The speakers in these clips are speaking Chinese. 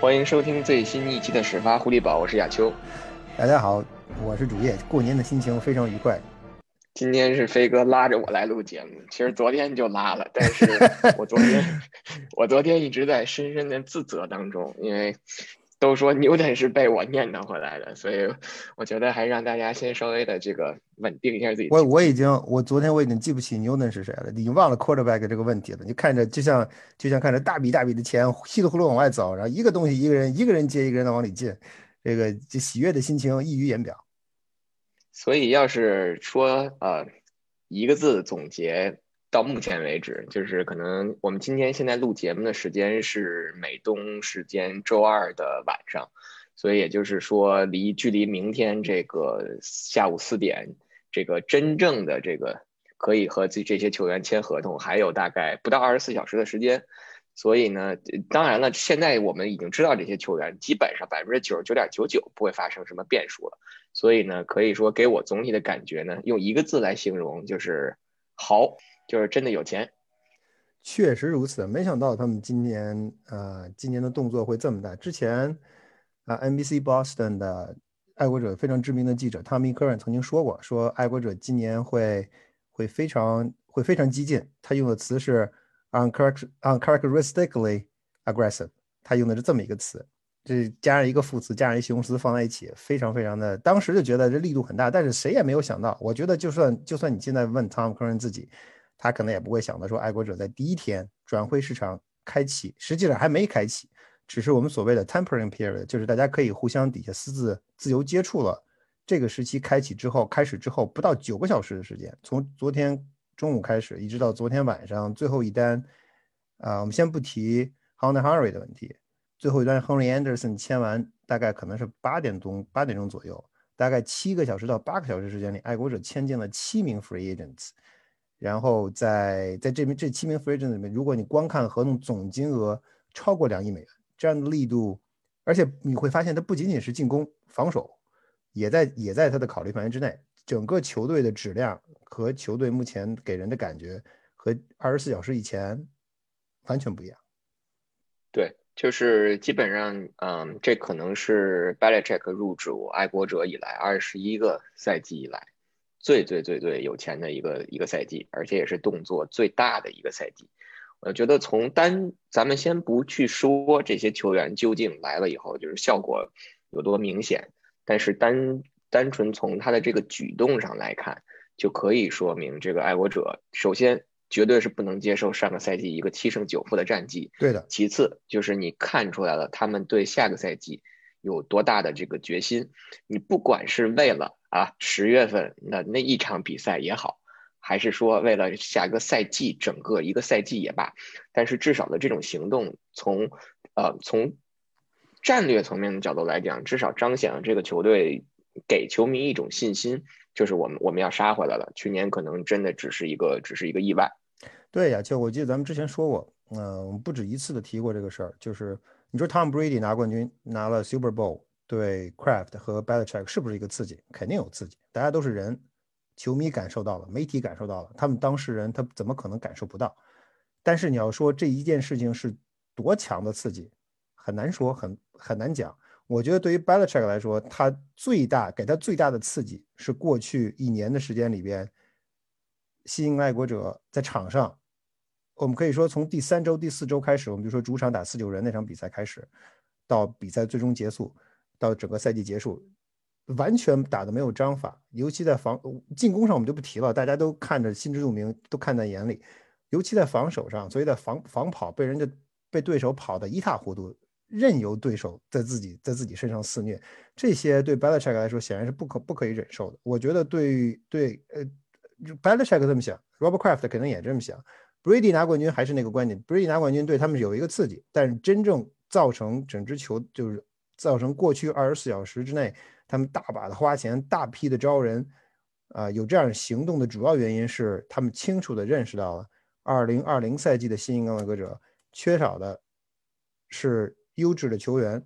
欢迎收听最新一期的始发狐狸堡，我是亚秋。大家好，我是主页。过年的心情非常愉快。今天是飞哥拉着我来录节目，其实昨天就拉了，但是我昨天我昨天一直在深深的自责当中，因为。都说牛顿是被我念叨回来的，所以我觉得还是让大家先稍微的这个稳定一下自己。我我已经我昨天我已经记不起牛顿是谁了，已经忘了 quarterback 这个问题了。你看着就像就像看着大笔大笔的钱稀里糊涂往外走，然后一个东西一个人一个人接一个人的往里进，这个这喜悦的心情溢于言表。所以要是说呃一个字总结。到目前为止，就是可能我们今天现在录节目的时间是美东时间周二的晚上，所以也就是说，离距离明天这个下午四点，这个真正的这个可以和这这些球员签合同，还有大概不到二十四小时的时间。所以呢，当然了，现在我们已经知道这些球员基本上百分之九十九点九九不会发生什么变数了。所以呢，可以说给我总体的感觉呢，用一个字来形容就是好。就是真的有钱，确实如此。没想到他们今年，呃，今年的动作会这么大。之前，啊，NBC Boston 的爱国者非常知名的记者 Tommy Curran 曾经说过，说爱国者今年会会非常会非常激进。他用的词是 uncharacteristically aggressive，他用的是这么一个词。这加上一个副词，加上一形容词放在一起，非常非常的，当时就觉得这力度很大。但是谁也没有想到，我觉得就算就算你现在问 Tom Curran 自己。他可能也不会想到说，爱国者在第一天转会市场开启，实际上还没开启，只是我们所谓的 tempering period，就是大家可以互相底下私自自由接触了。这个时期开启之后，开始之后不到九个小时的时间，从昨天中午开始，一直到昨天晚上最后一单，啊，我们先不提 Hunter Henry 的问题，最后一单 Henry Anderson 签完，大概可能是八点钟八点钟左右，大概七个小时到八个小时时间里，爱国者签进了七名 free agents。然后在在这边这七名 free agent 里面，如果你光看合同总金额超过两亿美元，这样的力度，而且你会发现它不仅仅是进攻，防守也在也在他的考虑范围之内。整个球队的质量和球队目前给人的感觉和二十四小时以前完全不一样。对，就是基本上，嗯，这可能是 Belichick 入主爱国者以来二十一个赛季以来。最最最最有钱的一个一个赛季，而且也是动作最大的一个赛季。我觉得从单，咱们先不去说这些球员究竟来了以后就是效果有多明显，但是单单纯从他的这个举动上来看，就可以说明这个爱国者首先绝对是不能接受上个赛季一个七胜九负的战绩。对的。其次就是你看出来了他们对下个赛季有多大的这个决心，你不管是为了。啊，十月份那那一场比赛也好，还是说为了下个赛季，整个一个赛季也罢，但是至少的这种行动，从呃从战略层面的角度来讲，至少彰显了这个球队给球迷一种信心，就是我们我们要杀回来了。去年可能真的只是一个只是一个意外。对呀，就我记得咱们之前说过，嗯，我们不止一次的提过这个事儿，就是你说 Tom Brady 拿冠军，拿了 Super Bowl。对，Craft 和 Belichick 是不是一个刺激？肯定有刺激。大家都是人，球迷感受到了，媒体感受到了，他们当事人他怎么可能感受不到？但是你要说这一件事情是多强的刺激，很难说，很很难讲。我觉得对于 Belichick 来说，他最大给他最大的刺激是过去一年的时间里边，新英爱国者在场上，我们可以说从第三周、第四周开始，我们就说主场打四九人那场比赛开始，到比赛最终结束。到整个赛季结束，完全打的没有章法，尤其在防进攻上我们就不提了，大家都看着心知肚明，都看在眼里。尤其在防守上，所以在防防跑被人家被对手跑的一塌糊涂，任由对手在自己在自己身上肆虐，这些对 Belichick 来说显然是不可不可以忍受的。我觉得对对呃，Belichick 这么想，Robert Kraft 可能也这么想。Brady 拿冠军还是那个观点，Brady 拿冠军对他们有一个刺激，但是真正造成整支球就是。造成过去二十四小时之内，他们大把的花钱，大批的招人，啊，有这样行动的主要原因是他们清楚的认识到了，二零二零赛季的新英格兰歌者缺少的是优质的球员，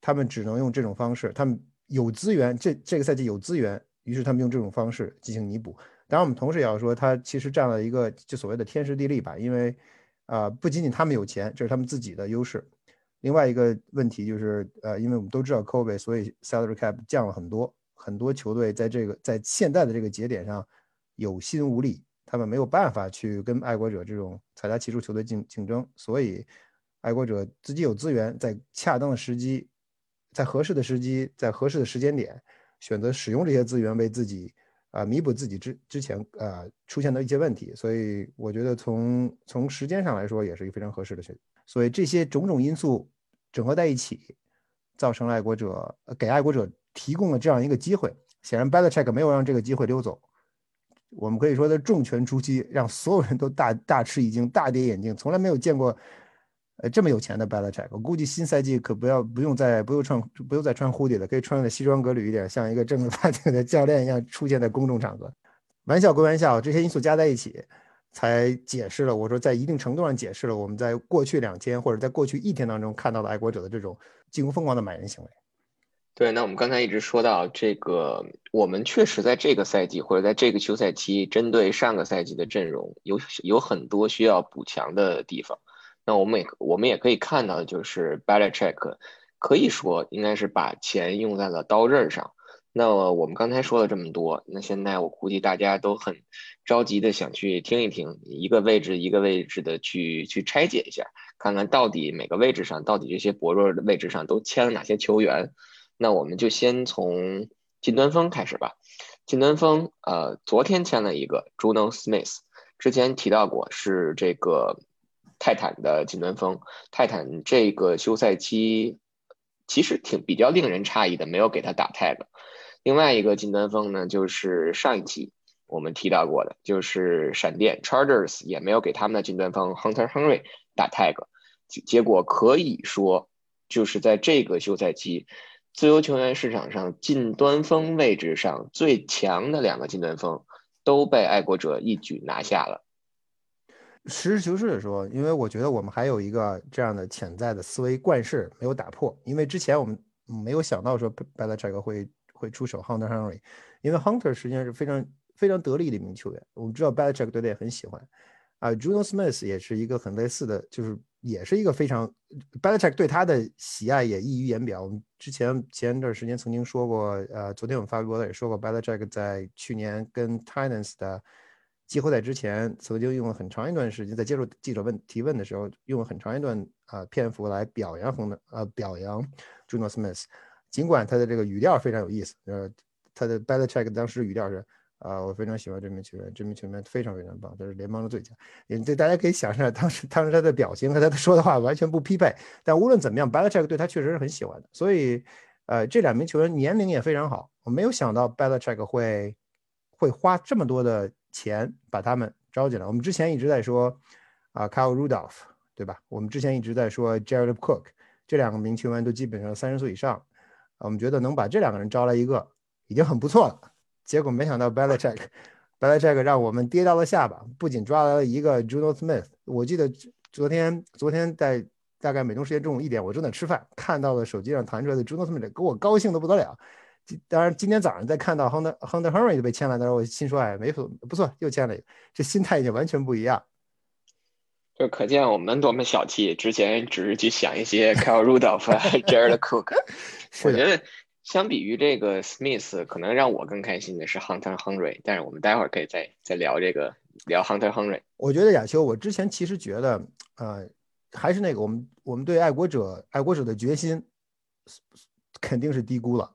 他们只能用这种方式，他们有资源，这这个赛季有资源，于是他们用这种方式进行弥补。当然，我们同时也要说，他其实占了一个就所谓的天时地利吧，因为啊，不仅仅他们有钱，这是他们自己的优势。另外一个问题就是，呃，因为我们都知道 Kobe，所以 salary cap 降了很多，很多球队在这个在现在的这个节点上有心无力，他们没有办法去跟爱国者这种财大气粗球队竞竞争，所以爱国者自己有资源，在恰当的时机，在合适的时机，在合适的时间点，选择使用这些资源为自己啊弥补自己之之前呃出现的一些问题，所以我觉得从从时间上来说也是一个非常合适的选择。所以这些种种因素整合在一起，造成了爱国者给爱国者提供了这样一个机会。显然 b e l i c h e c k 没有让这个机会溜走。我们可以说，在重拳出击，让所有人都大大吃一惊、大跌眼镜。从来没有见过，呃，这么有钱的 b e l i c h e c k 我估计新赛季可不要不用再不用穿不用再穿 hoodie 了，可以穿的西装革履一点，像一个正儿八经的教练一样出现在公众场合。玩笑归玩笑，这些因素加在一起。才解释了，我说在一定程度上解释了我们在过去两天或者在过去一天当中看到的爱国者的这种近乎疯狂的买人行为。对，那我们刚才一直说到这个，我们确实在这个赛季或者在这个休赛期，针对上个赛季的阵容有有很多需要补强的地方。那我们也我们也可以看到，就是 b a l a c h e c k 可以说应该是把钱用在了刀刃上。那我们刚才说了这么多，那现在我估计大家都很着急的想去听一听，一个位置一个位置的去去拆解一下，看看到底每个位置上，到底这些薄弱的位置上都签了哪些球员。那我们就先从近端锋开始吧。近端锋，呃，昨天签了一个 Juno Smith，之前提到过是这个泰坦的近端锋。泰坦这个休赛期其实挺比较令人诧异的，没有给他打 tag。另外一个近端锋呢，就是上一期我们提到过的，就是闪电 Chargers 也没有给他们的近端锋 Hunter Henry 打 tag，结果可以说就是在这个休赛期，自由球员市场上近端锋位置上最强的两个近端锋都被爱国者一举拿下了。实事求是的说，因为我觉得我们还有一个这样的潜在的思维惯式没有打破，因为之前我们没有想到说 Belichick 会。会出手 Hunter Henry，因为 Hunter 实际上是非常非常得力的一名球员。我们知道 Belichick 对他也很喜欢啊，Juno Smith 也是一个很类似的，就是也是一个非常 Belichick 对他的喜爱也溢于言表。我们之前前一段时间曾经说过，呃，昨天我们发微博的也说过，Belichick 在去年跟 t i n a n s 的季后赛之前，曾经用了很长一段时间在接受记者问提问的时候，用了很长一段啊篇幅来表扬亨的呃表扬 Juno Smith。尽管他的这个语调非常有意思，呃，他的 b e l l c h e c k 当时语调是啊，我非常喜欢这名球员，这名球员非常非常棒，他是联邦的最佳。也这大家可以想象，当时当时他的表情和他说的话完全不匹配。但无论怎么样 b e l l c h e c k 对他确实是很喜欢的。所以，呃，这两名球员年龄也非常好。我没有想到 b e l l c h e c k 会会花这么多的钱把他们招进来。我们之前一直在说啊，Kyle Rudolph，对吧？我们之前一直在说 Jared Cook，这两个名球员都基本上三十岁以上。我们觉得能把这两个人招来一个已经很不错了，结果没想到 Belichick，Belichick 让我们跌到了下巴，不仅抓来了一个 Juno Smith，我记得昨天昨天在大概美东时间中午一点，我正在吃饭，看到了手机上弹出来的 Juno Smith，给我高兴的不得了。当然今天早上再看到 Hunter Hunter Henry 就被签了的时候，我心说哎，没错不错，又签了一个，这心态已经完全不一样。就可见我们多么小气，之前只是去想一些 Kyle Rudolph、Jared Cook。我觉得相比于这个 Smith，可能让我更开心的是 Hunter Henry。但是我们待会儿可以再再聊这个聊 Hunter Henry。我觉得亚秋，我之前其实觉得，呃，还是那个我们我们对爱国者爱国者的决心肯定是低估了。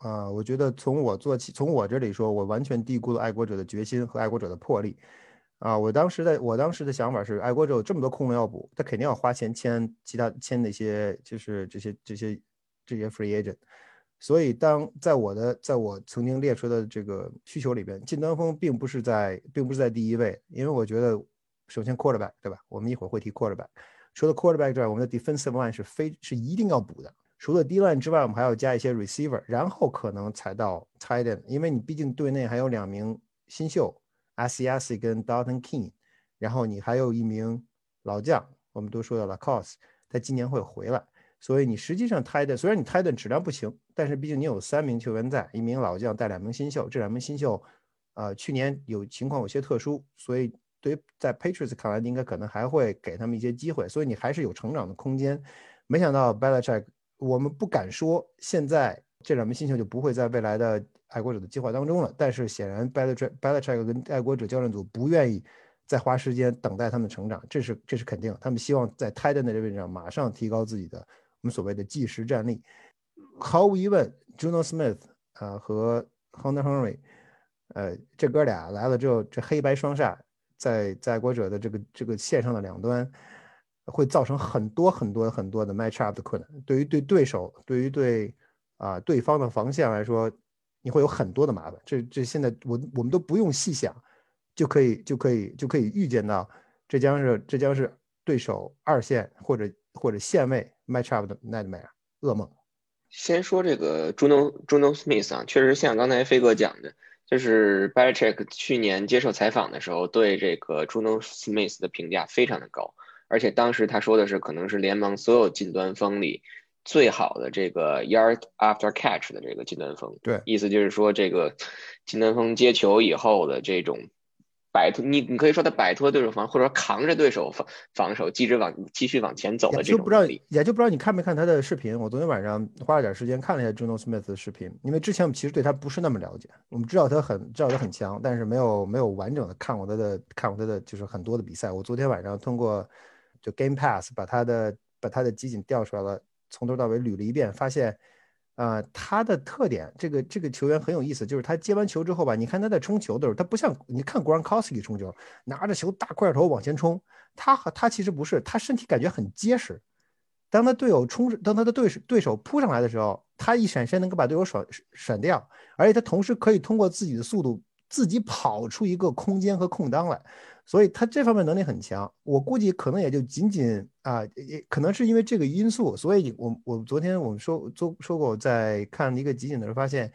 啊，我觉得从我做起，从我这里说，我完全低估了爱国者的决心和爱国者的魄力。啊，我当时的我当时的想法是，爱国者有这么多空位要补，他肯定要花钱签其他签那些，就是这些这些这些 free agent。所以当在我的在我曾经列出的这个需求里边，近端锋并不是在并不是在第一位，因为我觉得首先 quarterback 对吧？我们一会儿会提 quarterback。除了 quarterback 之外，我们的 defensive line 是非是一定要补的。除了 D line 之外，我们还要加一些 receiver，然后可能才到 tight end，因为你毕竟队内还有两名新秀。a s i a s 跟 Dalton King，然后你还有一名老将，我们都说到了 Cos，他今年会回来，所以你实际上 t i t 虽然你 t i t 质量不行，但是毕竟你有三名球员在，一名老将带两名新秀，这两名新秀，呃，去年有情况有些特殊，所以对于在 Patriots 看来，应该可能还会给他们一些机会，所以你还是有成长的空间。没想到 Belichick，我们不敢说现在这两名新秀就不会在未来的爱国者的计划当中了，但是显然 Belichick Belichick 跟爱国者教练组不愿意再花时间等待他们成长，这是这是肯定，他们希望在 t i d e n 的这位置上马上提高自己的我们所谓的即时战力。毫无疑问，Juno Smith 啊和 Hunter Henry，呃，这哥俩来了之后，这黑白双煞在在爱国者的这个这个线上的两端，会造成很多很多很多的 match up 的困难。对于对对手，对于对啊对方的防线来说，你会有很多的麻烦。这这现在我我们都不用细想，就可以就可以就可以预见到，这将是这将是对手二线或者或者线位 match up 的 nightmare 噩梦。先说这个 Juno Juno Smith 啊，确实像刚才飞哥讲的，就是 Belichick 去年接受采访的时候，对这个 Juno Smith 的评价非常的高，而且当时他说的是可能是联盟所有近端锋里最好的这个 yard after catch 的这个近端锋。对，意思就是说这个近端锋接球以后的这种。摆脱你，你可以说他摆脱对手防，或者说扛着对手防防守，继续往继续往前走的这种也就不知道，也就不知道你看没看他的视频。我昨天晚上花了点时间看了一下 Juno Smith 的视频，因为之前我们其实对他不是那么了解，我们知道他很知道他很强，但是没有没有完整的看过他的看过他的就是很多的比赛。我昨天晚上通过就 Game Pass 把他的把他的集锦调出来了，从头到尾捋了一遍，发现。啊，他的特点，这个这个球员很有意思，就是他接完球之后吧，你看他在冲球的时候，他不像你看 Gronkowski 冲球，拿着球大块头往前冲，他和他其实不是，他身体感觉很结实。当他队友冲，当他的对手对手扑上来的时候，他一闪身能够把队友甩甩掉，而且他同时可以通过自己的速度自己跑出一个空间和空档来。所以他这方面能力很强，我估计可能也就仅仅啊，也可能是因为这个因素，所以我我昨天我们说说说过，在看一个集锦的时候发现，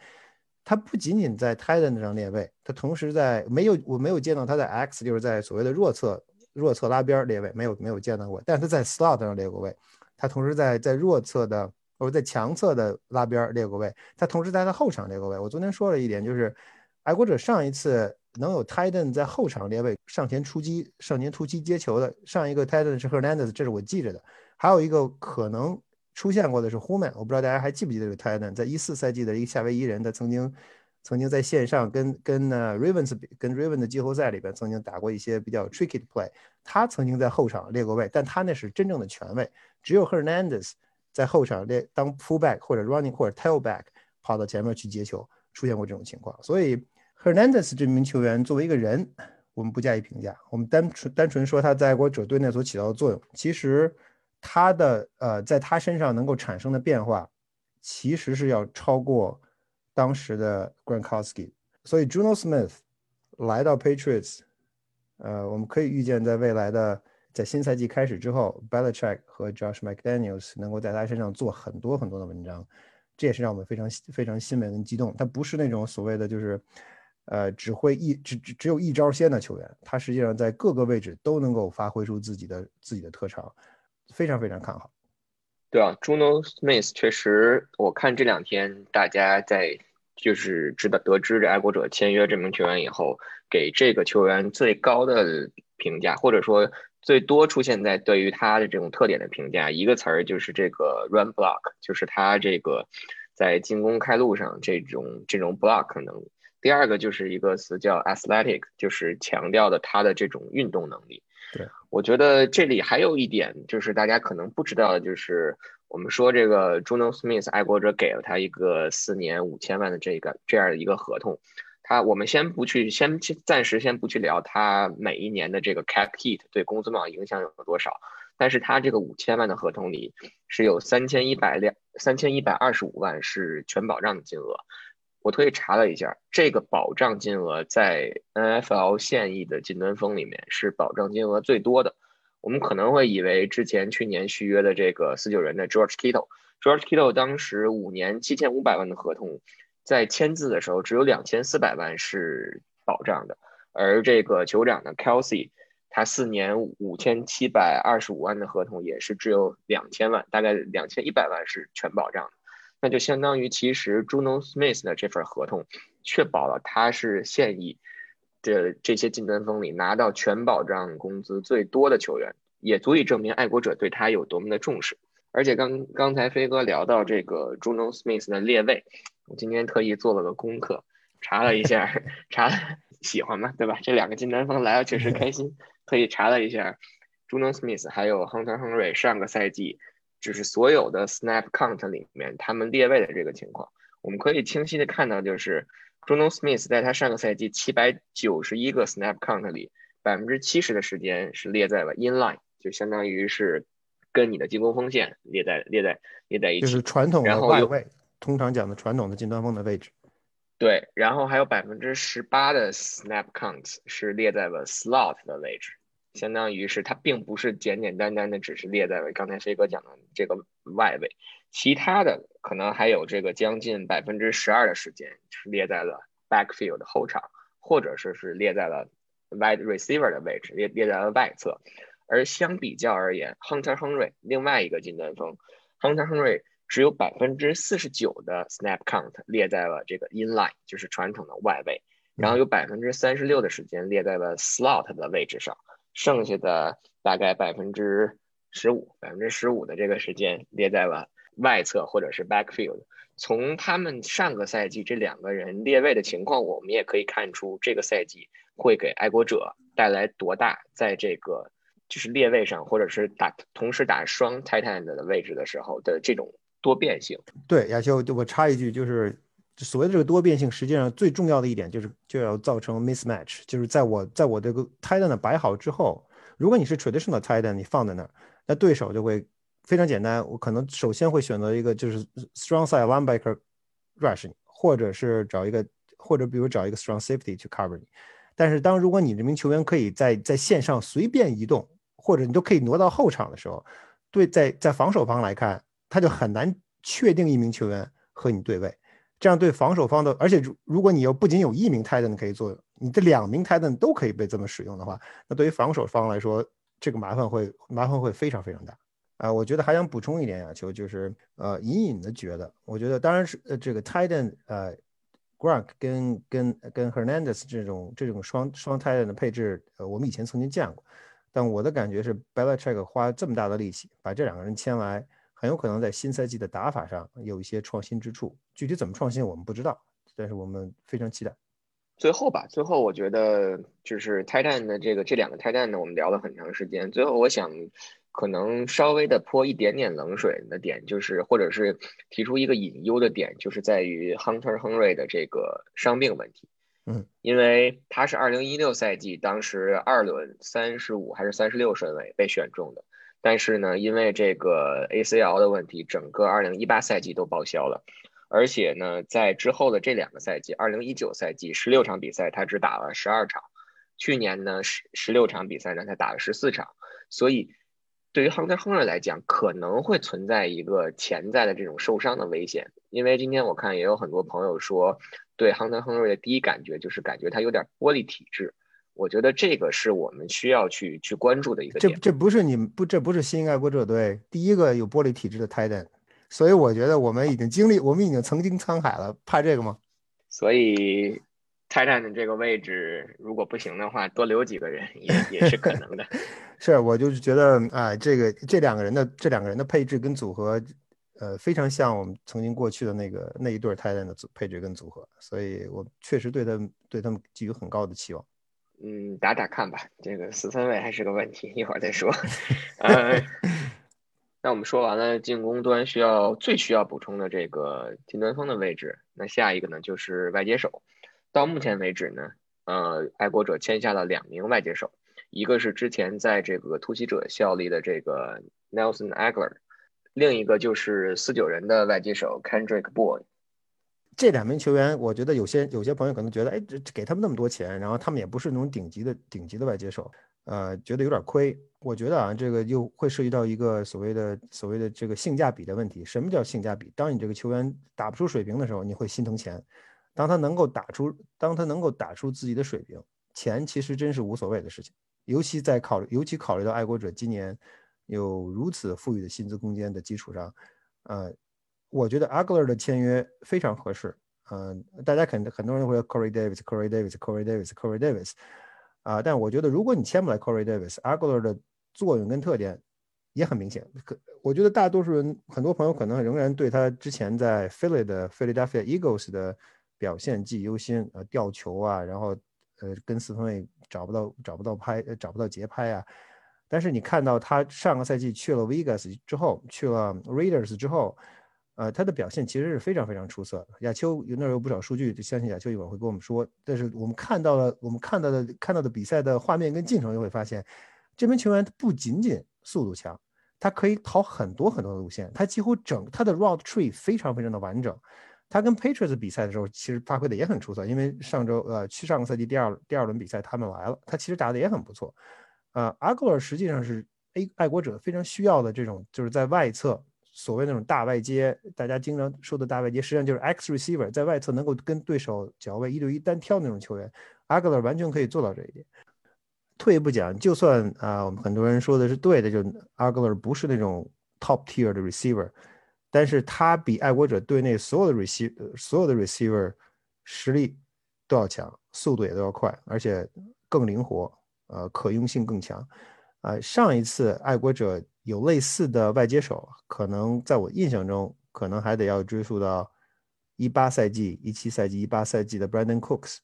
他不仅仅在 Titan 上列位，他同时在没有我没有见到他在 X 就是在所谓的弱侧弱侧拉边列位，没有没有见到过，但是他在 Slot 上列过位，他同时在在弱侧的或者在强侧的拉边列过位，他同时在他后场列过位。我昨天说了一点，就是爱国者上一次。能有 Titan 在后场列位上前出击、上前突击接球的，上一个 Titan 是 Hernandez，这是我记着的。还有一个可能出现过的是 Human，我不知道大家还记不记得这个 Titan，在一四赛季的一个夏威夷人，他曾经曾经在线上跟跟呢 Ravens 跟 Ravens 的季后赛里边曾经打过一些比较 tricky 的 play，他曾经在后场列过位，但他那是真正的权位，只有 Hernandez 在后场列当 pullback 或者 running 或者 tailback 跑到前面去接球，出现过这种情况，所以。Hernandez 这名球员作为一个人，我们不加以评价。我们单纯单纯说他在爱国者队内所起到的作用。其实他的呃，在他身上能够产生的变化，其实是要超过当时的 Gronkowski。所以 Juno Smith 来到 Patriots，呃，我们可以预见，在未来的在新赛季开始之后，Belichick 和 Josh McDaniels 能够在他身上做很多很多的文章。这也是让我们非常非常欣慰跟激动。他不是那种所谓的就是。呃，只会一只只只有一招鲜的球员，他实际上在各个位置都能够发挥出自己的自己的特长，非常非常看好。对啊，Juno Smith 确实，我看这两天大家在就是知道得知这爱国者签约这名球员以后，给这个球员最高的评价，或者说最多出现在对于他的这种特点的评价，一个词儿就是这个 run block，就是他这个在进攻开路上这种这种 block 能。第二个就是一个词叫 athletic，就是强调的他的这种运动能力。对我觉得这里还有一点就是大家可能不知道的，就是我们说这个 Juno Smith 爱国者给了他一个四年五千万的这个这样的一个合同。他我们先不去，先暂时先不去聊他每一年的这个 cap hit 对工资帽影响有多少，但是他这个五千万的合同里是有三千一百两三千一百二十五万是全保障的金额。我特意查了一下，这个保障金额在 NFL 现役的近端锋里面是保障金额最多的。我们可能会以为之前去年续约的这个四九人的 George Kittle，George Kittle 当时五年七千五百万的合同，在签字的时候只有两千四百万是保障的，而这个酋长的 Kelsey，他四年五千七百二十五万的合同也是只有两千万，大概两千一百万是全保障的。那就相当于，其实 Juno Smith 的这份合同，确保了他是现役的这些近端锋里拿到全保障工资最多的球员，也足以证明爱国者对他有多么的重视。而且刚刚才飞哥聊到这个 Juno Smith 的列位，我今天特意做了个功课，查了一下，查喜欢嘛，对吧？这两个金南风来了确实开心，特意查了一下 Juno Smith 还有 Hunter Henry 上个赛季就是所有的 Snap Count 里面他们列位的这个情况，我们可以清晰的看到，就是 Juno Smith 在他上个赛季七百九十一个 Snap Count 里，百分之七十的时间是列在了 Inline，就相当于是。跟你的进攻锋线列在列在列在一起，就是传统的外位，通常讲的传统的近端锋的位置。对，然后还有百分之十八的 snap count 是列在了 slot 的位置，相当于是它并不是简简单单的只是列在了刚才飞哥讲的这个外围，其他的可能还有这个将近百分之十二的时间是列在了 backfield 的后场，或者是是列在了 wide receiver 的位置，列列在了外侧。而相比较而言，Hunter Henry 另外一个近端锋，Hunter Henry 只有百分之四十九的 snap count 列在了这个 inline，就是传统的外围，然后有百分之三十六的时间列在了 slot 的位置上，剩下的大概百分之十五，百分之十五的这个时间列在了外侧或者是 backfield。从他们上个赛季这两个人列位的情况，我们也可以看出这个赛季会给爱国者带来多大在这个。就是列位上，或者是打同时打双 tight end 的位置的时候的这种多变性。对，亚秋，我插一句，就是所谓的这个多变性，实际上最重要的一点就是就要造成 mismatch，就是在我在我这个 Titan 的摆好之后，如果你是 traditional Titan，你放在那儿，那对手就会非常简单，我可能首先会选择一个就是 strong side linebacker rush 你，或者是找一个或者比如找一个 strong safety 去 cover 你。但是当如果你这名球员可以在在线上随便移动，或者你都可以挪到后场的时候，对，在在防守方来看，他就很难确定一名球员和你对位，这样对防守方的，而且如如果你又不仅有一名 Titan 可以做，你这两名 Titan 都可以被这么使用的话，那对于防守方来说，这个麻烦会麻烦会非常非常大啊！我觉得还想补充一点，啊球就是呃，隐隐的觉得，我觉得当然是呃这个 Titan 呃，Gronk 跟跟跟 Hernandez 这种这种双双 Titan 的配置，呃，我们以前曾经见过。但我的感觉是，Belichick 花这么大的力气把这两个人签来，很有可能在新赛季的打法上有一些创新之处。具体怎么创新，我们不知道，但是我们非常期待。最后吧，最后我觉得就是泰坦的这个这两个泰坦呢，我们聊了很长时间。最后我想可能稍微的泼一点点冷水的点，就是或者是提出一个隐忧的点，就是在于 Hunter Henry 的这个伤病问题。嗯，因为他是二零一六赛季当时二轮三十五还是三十六顺位被选中的，但是呢，因为这个 ACL 的问题，整个二零一八赛季都报销了，而且呢，在之后的这两个赛季，二零一九赛季十六场比赛他只打了十二场，去年呢十十六场比赛呢他打了十四场，所以对于 Hunter Henry 来讲，可能会存在一个潜在的这种受伤的危险，因为今天我看也有很多朋友说。对亨特·亨瑞的第一感觉就是感觉他有点玻璃体质，我觉得这个是我们需要去去关注的一个点。这这不是你们不这不是新爱国者队第一个有玻璃体质的 Titan，所以我觉得我们已经经历，我们已经曾经沧海了，怕这个吗？所以 Titan 的这个位置如果不行的话，多留几个人也也是可能的。是，我就是觉得啊，这个这两个人的这两个人的配置跟组合。呃，非常像我们曾经过去的那个那一对泰坦的组配置跟组合，所以我确实对他们对他们寄予很高的期望。嗯，打打看吧，这个四分位还是个问题，一会儿再说。呃，那我们说完了进攻端需要最需要补充的这个近端锋的位置，那下一个呢就是外接手。到目前为止呢，呃，爱国者签下了两名外接手，一个是之前在这个突袭者效力的这个 Nelson Aguilar。另一个就是四九人的外接手 Kendrick Boy，这两名球员，我觉得有些有些朋友可能觉得，哎，这给他们那么多钱，然后他们也不是那种顶级的顶级的外接手，呃，觉得有点亏。我觉得啊，这个又会涉及到一个所谓的所谓的这个性价比的问题。什么叫性价比？当你这个球员打不出水平的时候，你会心疼钱；当他能够打出，当他能够打出自己的水平，钱其实真是无所谓的事情。尤其在考虑，尤其考虑到爱国者今年。有如此富裕的薪资空间的基础上，呃，我觉得 Agler 的签约非常合适。嗯，大家肯定很多人会说 Corey Davis，Corey Davis，Corey Davis，Corey Davis，啊，但我觉得如果你签不来 Corey Davis，Agler 的作用跟特点也很明显。可我觉得大多数人，很多朋友可能仍然对他之前在 Philly 的 Philadelphia Eagles 的表现记忆犹新，呃，吊球啊，然后呃跟四分卫找不到找不到拍找不到节拍啊。但是你看到他上个赛季去了 Vegas 之后，去了 Raiders 之后。呃，他的表现其实是非常非常出色的。亚秋有那儿有不少数据，就相信亚秋一会儿会跟我们说。但是我们看到了，我们看到的看到的比赛的画面跟进程，就会发现，这名球员不仅仅速度强，他可以跑很多很多的路线，他几乎整他的 route tree 非常非常的完整。他跟 Patriots 比赛的时候，其实发挥的也很出色，因为上周呃去上个赛季第二第二轮比赛他们来了，他其实打的也很不错。呃，阿格尔实际上是 A 爱国者非常需要的这种，就是在外侧。所谓那种大外接，大家经常说的大外接，实际上就是 X receiver 在外侧能够跟对手脚位一对一单挑那种球员。阿格勒完全可以做到这一点。退一步讲，就算啊，我们很多人说的是对的，就阿格勒不是那种 top tier 的 receiver，但是他比爱国者队内所有的 receiver 所有的 receiver 实力都要强，速度也都要快，而且更灵活，呃，可用性更强。啊，上一次爱国者。有类似的外接手，可能在我印象中，可能还得要追溯到一八赛季、一七赛季、一八赛季的 Brandon Cooks。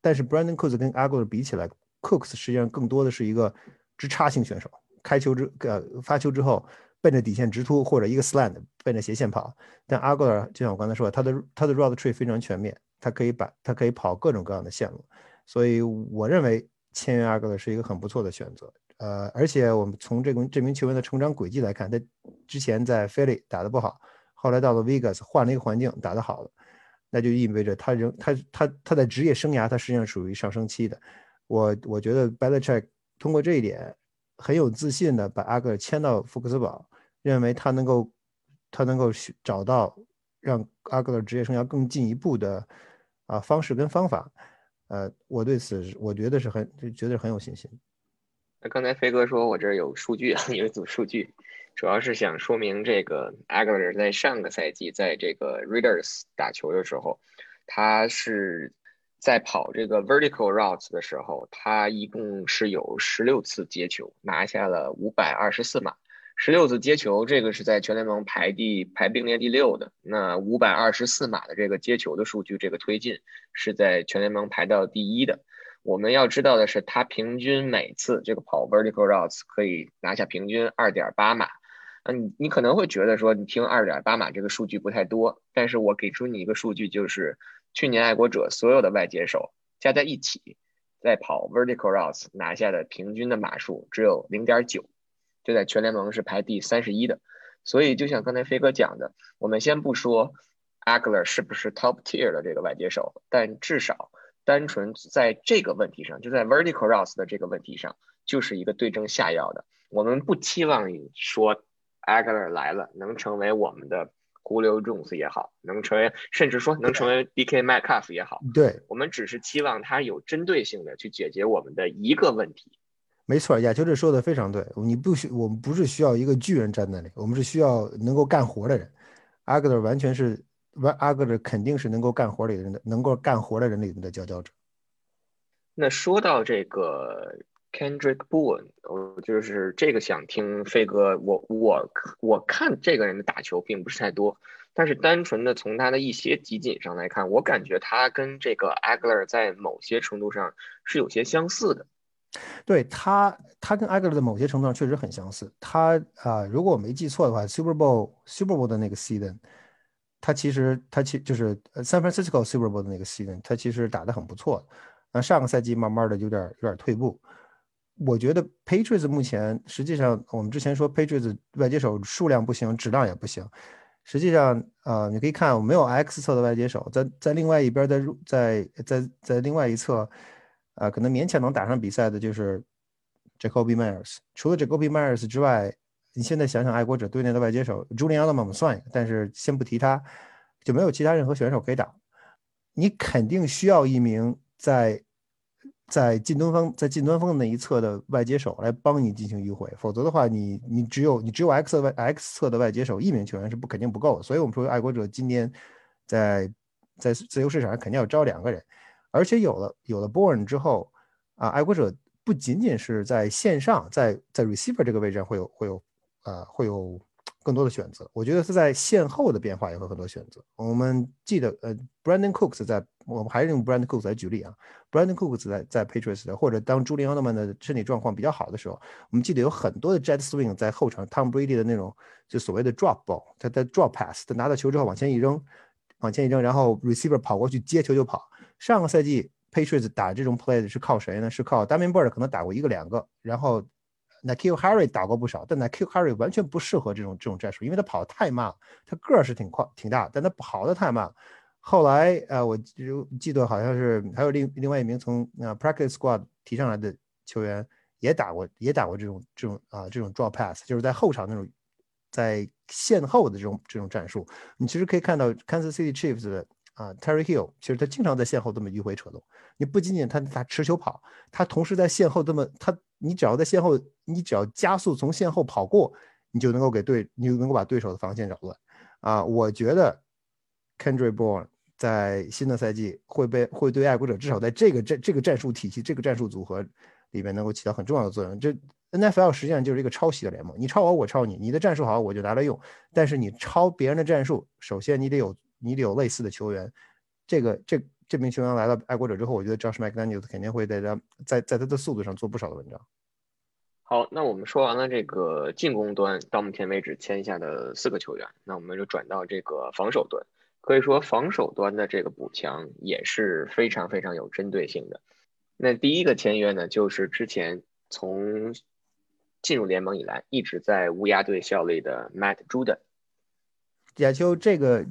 但是 Brandon Cooks 跟 a g u l 比起来，Cooks 实际上更多的是一个直插性选手，开球之呃发球之后奔着底线直突，或者一个 slant 奔着斜线跑。但 a g u l 就像我刚才说，他的他的 route tree 非常全面，他可以把他可以跑各种各样的线路，所以我认为签约 a g u l 是一个很不错的选择。呃，而且我们从这个这名球员的成长轨迹来看，他之前在菲利打得不好，后来到了 Vegas 换了一个环境，打得好了，那就意味着他仍他他他在职业生涯他实际上属于上升期的。我我觉得 b e l i c h e c k 通过这一点很有自信的把阿格尔签到福克斯堡，认为他能够他能够找到让阿格尔职业生涯更进一步的啊方式跟方法。呃，我对此我觉得是很就觉得很有信心。那刚才飞哥说，我这儿有数据啊，有一组数据，主要是想说明这个 Agler 在上个赛季在这个 Raiders 打球的时候，他是在跑这个 vertical routes 的时候，他一共是有十六次接球，拿下了五百二十四码。十六次接球，这个是在全联盟排第排并列第六的。那五百二十四码的这个接球的数据，这个推进是在全联盟排到第一的。我们要知道的是，他平均每次这个跑 vertical routes 可以拿下平均二点八码。嗯，你可能会觉得说，你听二点八码这个数据不太多，但是我给出你一个数据，就是去年爱国者所有的外接手加在一起，在跑 vertical routes 拿下的平均的码数只有零点九，就在全联盟是排第三十一的。所以就像刚才飞哥讲的，我们先不说 Agler 是不是 top tier 的这个外接手，但至少。单纯在这个问题上，就在 vertical routes 的这个问题上，就是一个对症下药的。我们不期望你说 Agler 来了能成为我们的 Julio Jones 也好，能成为甚至说能成为 DK Metcalf 也好，对我们只是期望他有针对性的去解决我们的一个问题。没错，亚秋这说的非常对。你不需我们不是需要一个巨人站那里，我们是需要能够干活的人。Agler 完全是。阿格尔肯定是能够干活里的人的，能够干活的人里面的佼佼者。那说到这个 Kendrick Bourne，我就是这个想听飞哥，我我我看这个人的打球并不是太多，但是单纯的从他的一些集锦上来看，我感觉他跟这个 Agler 在某些程度上是有些相似的。对他，他跟 Agler 的某些程度上确实很相似。他啊，如果我没记错的话，Super Bowl Super Bowl 的那个 season。他其实他其就是，San Francisco Super Bowl 的那个 season，他其实打得很不错。那上个赛季慢慢的有点有点退步。我觉得 Patriots 目前实际上，我们之前说 Patriots 外接手数量不行，质量也不行。实际上，呃，你可以看，我没有 X 侧的外接手，在在另外一边，在在在在另外一侧，啊，可能勉强能打上比赛的就是 Jacoby Myers。除了 Jacoby Myers 之外，你现在想想，爱国者队内的外接手，Julian Edelman 我们算一个，但是先不提他，就没有其他任何选手可以打。你肯定需要一名在在近端锋在近端锋那一侧的外接手来帮你进行迂回，否则的话，你你只有你只有 X 外 X 侧的外接手一名球员是不肯定不够的。所以我们说，爱国者今年在在自由市场上肯定要招两个人，而且有了有了 Born 之后啊，爱国者不仅仅是在线上，在在 receiver 这个位置上会有会有。啊会有 更多的选择。我觉得是在线后的变化也会很多选择。我们记得呃，Brandon Cooks 在，我们还是用 Brandon Cooks 来举例啊。Brandon Cooks 在在 Patriots，或者当朱利奥特曼的身体状况比较好的时候，我们记得有很多的 Jet Swing 在后场，Tom Brady 的那种就所谓的 Drop Ball，他在 Drop Pass，他拿到球之后往前一扔，往前一扔，然后 Receiver 跑过去接球就跑。上个赛季 Patriots 打这种 Play 是靠谁呢？是靠 Damian Bird 可能打过一个两个，然后 nike harry 打过不少，但 nike harry 完全不适合这种这种战术，因为他跑得太慢，他个儿是挺快挺大，但他跑得太慢。后来呃，我就记得好像是还有另另外一名从啊 Practice Squad 提上来的球员也打过也打过这种这种啊这种 Draw Pass，就是在后场那种在线后的这种这种战术。你其实可以看到 Kansas City Chiefs 的。啊，Terry Hill，其实他经常在线后这么迂回扯动。你不仅仅他他持球跑，他同时在线后这么他，你只要在线后，你只要加速从线后跑过，你就能够给对，你就能够把对手的防线扰乱。啊，我觉得 Kendrick Bourne 在新的赛季会被会对爱国者至少在这个战这个战术体系、这个战术组合里面能够起到很重要的作用。这 NFL 实际上就是一个抄袭的联盟，你抄我，我抄你，你的战术好，我就拿来用。但是你抄别人的战术，首先你得有。你得有类似的球员，这个这这名球员来到爱国者之后，我觉得 Josh McDaniel 肯定会在他在在他的速度上做不少的文章。好，那我们说完了这个进攻端，到目前为止签下的四个球员，那我们就转到这个防守端。可以说防守端的这个补强也是非常非常有针对性的。那第一个签约呢，就是之前从进入联盟以来一直在乌鸦队效力的 Matt Judon。亚秋，这个，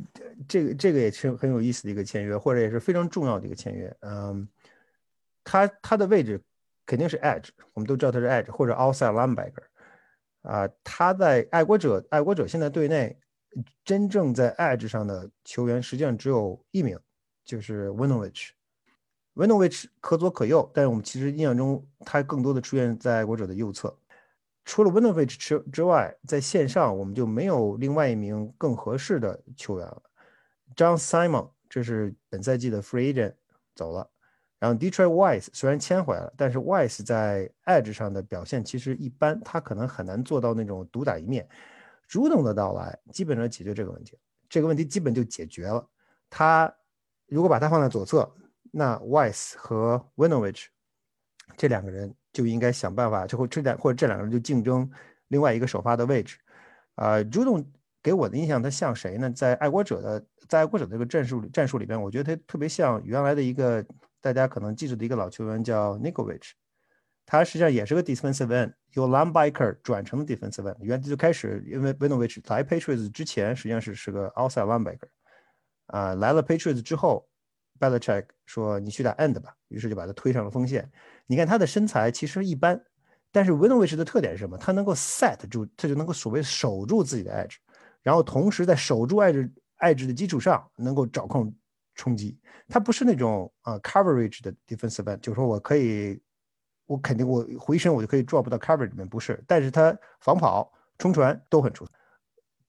这个，这个也是很有意思的一个签约，或者也是非常重要的一个签约。嗯，他他的位置肯定是 edge，我们都知道他是 edge 或者 outside linebacker。啊，他在爱国者，爱国者现在队内真正在 edge 上的球员实际上只有一名，就是 Winovich。Winovich 可左可右，但是我们其实印象中他更多的出现在爱国者的右侧。除了 Winovich 之之外，在线上我们就没有另外一名更合适的球员了。John Simon 这是本赛季的 Free Agent 走了，然后 Detroit Wise 虽然签回来了，但是 Wise 在 Edge 上的表现其实一般，他可能很难做到那种独当一面。主动的到来基本上解决这个问题，这个问题基本就解决了。他如果把他放在左侧，那 Wise 和 Winovich 这两个人。就应该想办法，就会这两或者这两个人就竞争另外一个首发的位置。啊，朱栋给我的印象，他像谁呢？在爱国者的在爱国者这个战术战术里边，我觉得他特别像原来的一个大家可能记住的一个老球员叫 Nikovich，他实际上也是个 defensive end，由 linebacker 转成的 defensive end。原来就开始，因为 Vinovich 来 Patriots 之前实际上是是个 outside linebacker，啊，来了 Patriots 之后，Belichick 说你去打 end 吧，于是就把他推上了锋线。你看他的身材其实一般，但是 Winovich 的特点是什么？他能够 set 住，他就能够所谓守住自己的 edge，然后同时在守住 edge edge 的基础上，能够掌控冲击。他不是那种啊 coverage 的 defensive end，就是说我可以，我肯定我回身我就可以 drop 到 coverage 里面，不是。但是他防跑、冲传都很出色。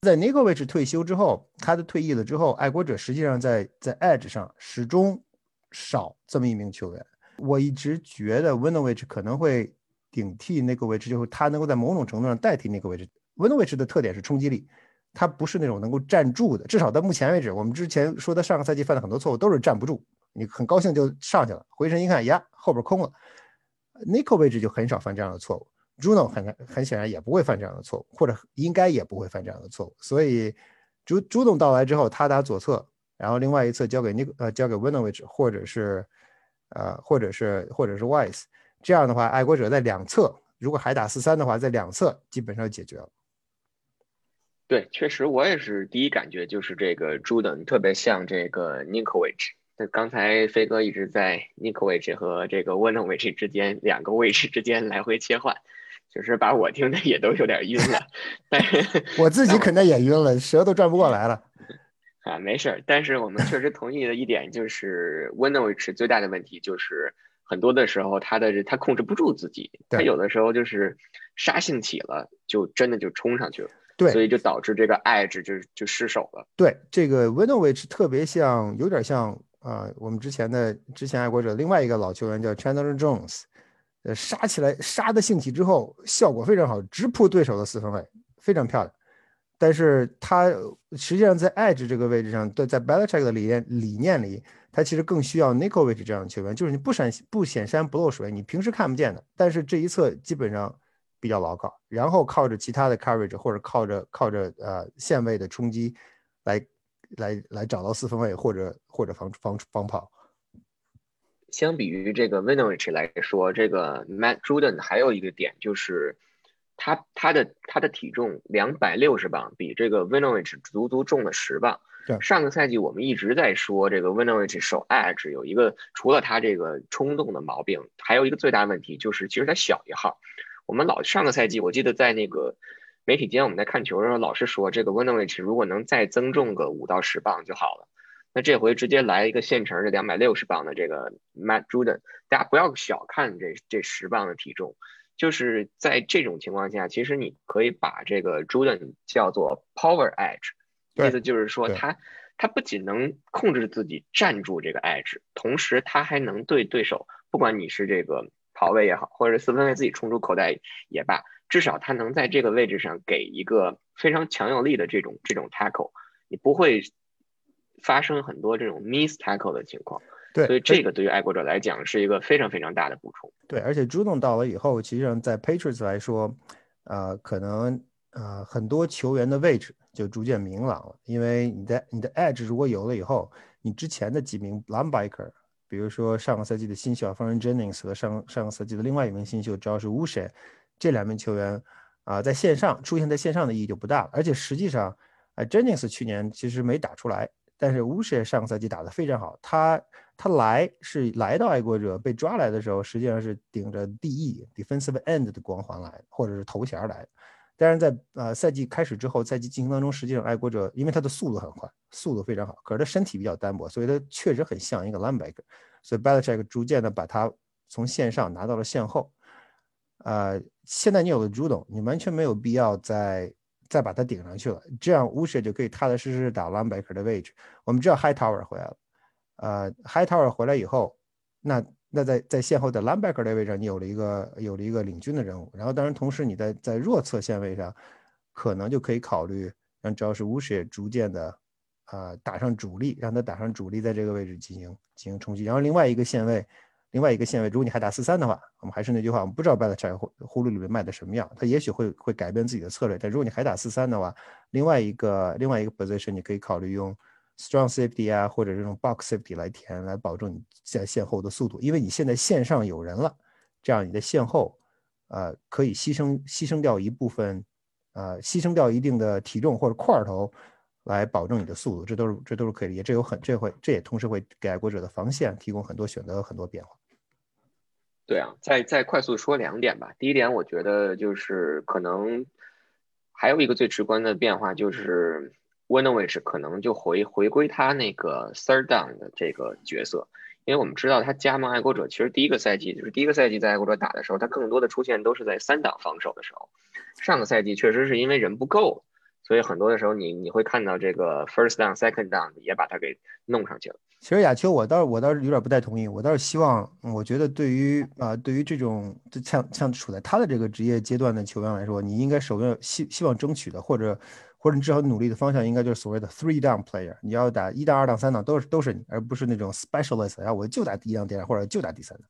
在 Nikovich 退休之后，他的退役了之后，爱国者实际上在在 edge 上始终少这么一名球员。我一直觉得 w i n o w i c h 可能会顶替那个位置，就是他能够在某种程度上代替那个位置。w i n o w i c h 的特点是冲击力，他不是那种能够站住的。至少到目前为止，我们之前说他上个赛季犯的很多错误都是站不住，你很高兴就上去了，回身一看，呀，后边空了。Nico 位置就很少犯这样的错误，Juno 很很显然也不会犯这样的错误，或者应该也不会犯这样的错误。所以朱朱总到来之后，他打左侧，然后另外一侧交给 Nico 呃交给 w i n o w i c h 或者是。呃，或者是或者是 Wise，这样的话，爱国者在两侧，如果还打四三的话，在两侧基本上解决了。对，确实我也是第一感觉就是这个 Juden 特别像这个 Nikovich。那刚才飞哥一直在 Nikovich 和这个 w i n o v i c h 之间两个位置之间来回切换，就是把我听的也都有点晕了。但是我自己肯定也晕了，舌头转不过来了。啊，没事儿，但是我们确实同意的一点就是 w i n o w i c h 最大的问题就是很多的时候他的他控制不住自己，他有的时候就是杀性起了，就真的就冲上去了，对，所以就导致这个 edge 就就失手了。对，这个 w i n o w i c h 特别像，有点像啊，我们之前的之前爱国者另外一个老球员叫 Chandler Jones，呃，杀起来杀的兴起之后，效果非常好，直扑对手的四分卫。非常漂亮。但是他实际上在 edge 这个位置上，对，在 Belichick 的理念理念里，他其实更需要 nickel 位置这样的球员，就是你不闪不显山不漏水，你平时看不见的，但是这一侧基本上比较牢靠，然后靠着其他的 coverage 或者靠着靠着呃线位的冲击来来来找到四分位或者或者防防防跑。相比于这个 Winovich 来说，这个 Matt Juden 还有一个点就是。他他的他的体重两百六十磅，比这个 Winovich 足足重了十磅。对，上个赛季我们一直在说这个 Winovich 手 edge 有一个，除了他这个冲动的毛病，还有一个最大问题就是其实他小一号。我们老上个赛季我记得在那个媒体间我们在看球的时候老是说这个 Winovich 如果能再增重个五到十磅就好了。那这回直接来一个现成的两百六十磅的这个 Matt Juden，大家不要小看这这十磅的体重。就是在这种情况下，其实你可以把这个 Jordan 叫做 Power Edge，意思就是说他他不仅能控制自己站住这个 Edge，同时他还能对对手，不管你是这个跑位也好，或者四分卫自己冲出口袋也罢，至少他能在这个位置上给一个非常强有力的这种这种 tackle，你不会发生很多这种 miss tackle 的情况。对，所以这个对于爱国者来讲是一个非常非常大的补充。对，而且朱总到了以后，其实上在 Patriots 来说，呃，可能呃很多球员的位置就逐渐明朗了，因为你的你的 Edge 如果有了以后，你之前的几名 Linebacker，比如说上个赛季的新秀 f r a n Jennings 和上上个赛季的另外一名新秀，主要是 w u s h e 这两名球员啊，在线上出现在线上的意义就不大了。而且实际上，呃，Jennings 去年其实没打出来，但是 w u s h e 上个赛季打得非常好，他。他来是来到爱国者被抓来的时候，实际上是顶着 DE defensive end 的光环来，或者是头衔来。但是在呃赛季开始之后，赛季进行当中，实际上爱国者因为他的速度很快，速度非常好，可是他身体比较单薄，所以他确实很像一个 linebacker。所以 Belichick 逐渐的把他从线上拿到了线后。呃，现在你有了 Judon，你完全没有必要再再把它顶上去了，这样 w u s h 就可以踏踏实实打 linebacker 的位置。我们知道 High Tower 回来了。呃，Hightower 回来以后，那那在在线后的 Linebacker 的位置上，你有了一个有了一个领军的任务。然后，当然同时你在在弱侧线位上，可能就可以考虑让主要是 w u s h 逐渐的啊打上主力，让他打上主力，在这个位置进行进行冲击。然后另外一个线位，另外一个线位，如果你还打四三的话，我们还是那句话，我们不知道 Belichick 呼噜里面卖的什么样，他也许会会改变自己的策略。但如果你还打四三的话，另外一个另外一个 position 你可以考虑用。Strong safety 啊，或者这种 box safety 来填，来保证你在线后的速度，因为你现在线上有人了，这样你的线后，呃，可以牺牲牺牲掉一部分，呃，牺牲掉一定的体重或者块头，来保证你的速度，这都是这都是可以理解，这有很这会这也同时会给爱国者的防线提供很多选择很多变化。对啊，再再快速说两点吧。第一点，我觉得就是可能还有一个最直观的变化就是。Winovich 可能就回回归他那个 third down 的这个角色，因为我们知道他加盟爱国者，其实第一个赛季就是第一个赛季在爱国者打的时候，他更多的出现都是在三档防守的时候。上个赛季确实是因为人不够，所以很多的时候你你会看到这个 first down second down 也把它给弄上去了。其实亚秋，我倒是我倒是有点不太同意，我倒是希望，我觉得对于啊对于这种像像处在他的这个职业阶段的球员来说，你应该首先希希望争取的或者。或者你至少努力的方向应该就是所谓的 three down player，你要打一档、二档、三档都是都是你，而不是那种 specialist，然后我就打第一档、第二或者就打第三档。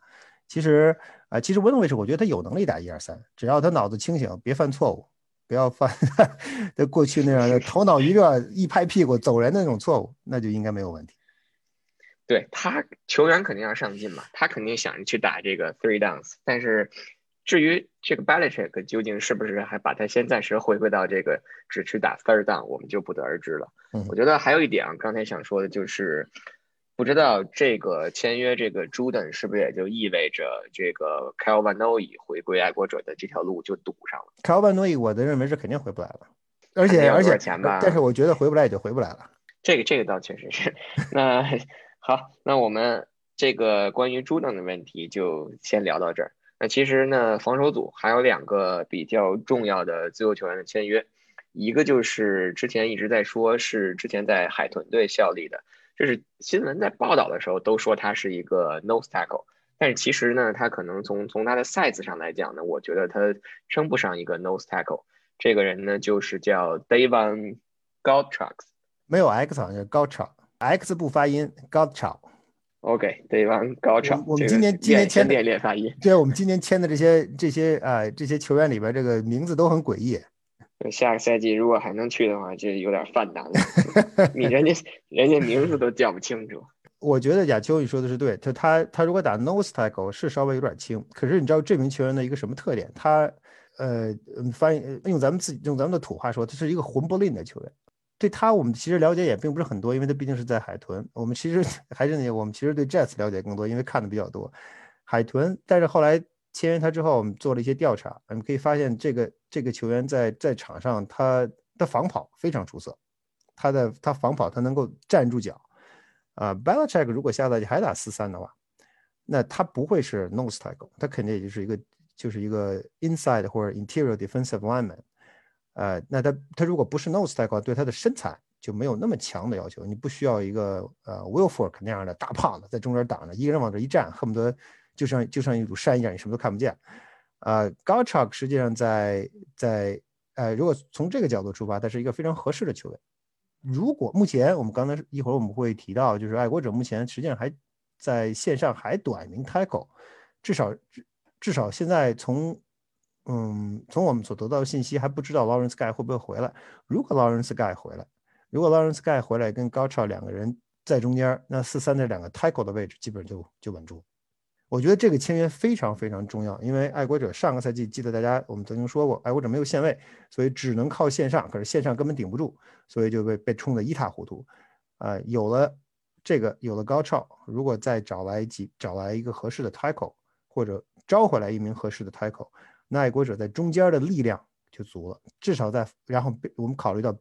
其实啊，其实 w i n 是我觉得他有能力打一二三，只要他脑子清醒，别犯错误，不要犯 在过去那样的头脑一热一拍屁股走人的那种错误，那就应该没有问题。对他球员肯定要上进嘛，他肯定想着去打这个 three downs，但是。至于这个 b a l i c h i c k 究竟是不是还把他先暂时回归到这个只去打 third down，我们就不得而知了。我觉得还有一点啊，刚才想说的就是，不知道这个签约这个 Jordan 是不是也就意味着这个 Kyle Van Noy 回归爱国者的这条路就堵上了。Kyle Van Noy 我的认为是肯定回不来了，而且而且但是我觉得回不来也就回不来了。这个这个倒确实是。那好，那我们这个关于 Jordan 的问题就先聊到这儿。那其实呢，防守组还有两个比较重要的自由球员的签约，一个就是之前一直在说是之前在海豚队效力的，就是新闻在报道的时候都说他是一个 nose tackle，但是其实呢，他可能从从他的 size 上来讲呢，我觉得他称不上一个 nose tackle，这个人呢就是叫 Davon Gottschalk，没有 X 好像是 Gottschalk，X 不发音 Gottschalk。OK，Davon Gottschalk，我们今年今年签练练发音。对，我们今年签的这些这些啊这些球员里边，这个名字都很诡异。下个赛季如果还能去的话，就有点犯难了。你人家人家名字都叫不清楚。我觉得亚秋你说的是对，他他他如果打 nose tackle 是稍微有点轻，可是你知道这名球员的一个什么特点？他呃翻译用咱们自己用咱们的土话说，他是一个魂不吝的球员。对他我们其实了解也并不是很多，因为他毕竟是在海豚。我们其实 还是那我们其实对 Jets 了解更多，因为看的比较多。海豚，但是后来签约他之后，我们做了一些调查，我们可以发现这个这个球员在在场上他的防跑非常出色，他的他防跑他能够站住脚。啊，Belichick 如果下赛季还打四三的话，那他不会是 nose tackle，他肯定也就是一个就是一个 inside 或者 interior defensive lineman。呃，那他他如果不是 nose tackle，对他的身材就没有那么强的要求。你不需要一个呃 Will Fork 那样的大胖子在中间挡着，一个人往这一站，恨不得就像就像一堵山一样，你什么都看不见。啊 g o t c h a 实际上在在呃，如果从这个角度出发，他是一个非常合适的球员。如果目前我们刚才一会儿我们会提到，就是爱国者目前实际上还在线上还短一名 tackle，至少至至少现在从嗯从我们所得到的信息还不知道 Lawrence Guy 会不会回来。如果 Lawrence Guy 回来，如果 Lawrence Guy 回来跟高超两个人在中间，那四三的两个 tackle 的位置基本就就稳住。我觉得这个签约非常非常重要，因为爱国者上个赛季记得大家我们曾经说过，爱国者没有线位，所以只能靠线上，可是线上根本顶不住，所以就被被冲得一塌糊涂。啊，有了这个，有了高超，如果再找来几找来一个合适的 tackle，或者招回来一名合适的 tackle，那爱国者在中间的力量就足了，至少在然后我们考虑到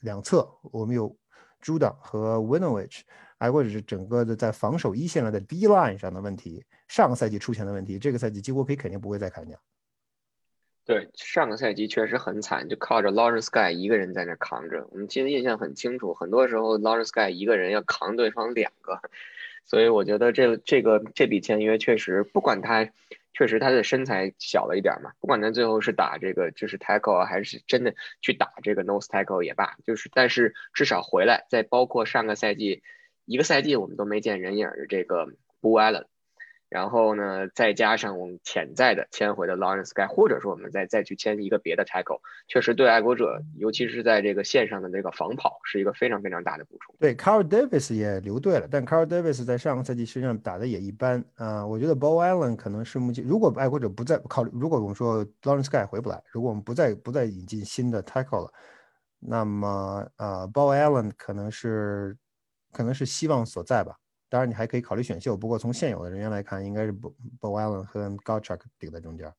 两侧，我们有 juda 和 Winovich。还或者是整个的在防守一线上的 D line 上的问题，上个赛季出现的问题，这个赛季几乎可以肯定不会再看见。对，上个赛季确实很惨，就靠着 Lawrence Guy 一个人在那扛着。我们记得印象很清楚，很多时候 Lawrence Guy 一个人要扛对方两个，所以我觉得这这个这笔签约确实，不管他确实他的身材小了一点嘛，不管他最后是打这个就是 tackle 还是真的去打这个 nose tackle 也罢，就是但是至少回来，再包括上个赛季。一个赛季我们都没见人影的这个 Bull Allen，然后呢，再加上我们潜在的签回的 Lawrence Guy，或者说我们再再去签一个别的 Tackle，确实对爱国者，尤其是在这个线上的这个防跑，是一个非常非常大的补充。对，Carl Davis 也留队了，但 Carl Davis 在上个赛季实际上打的也一般啊。我觉得 Bo Allen 可能是目前，如果爱国者不再考虑，如果我们说 Lawrence Guy 回不来，如果我们不再不再引进新的 Tackle 了，那么呃，Bo Allen 可能是。可能是希望所在吧。当然，你还可以考虑选秀。不过从现有的人员来看，应该是 Bo Allen 和 Gottschalk 顶在中间。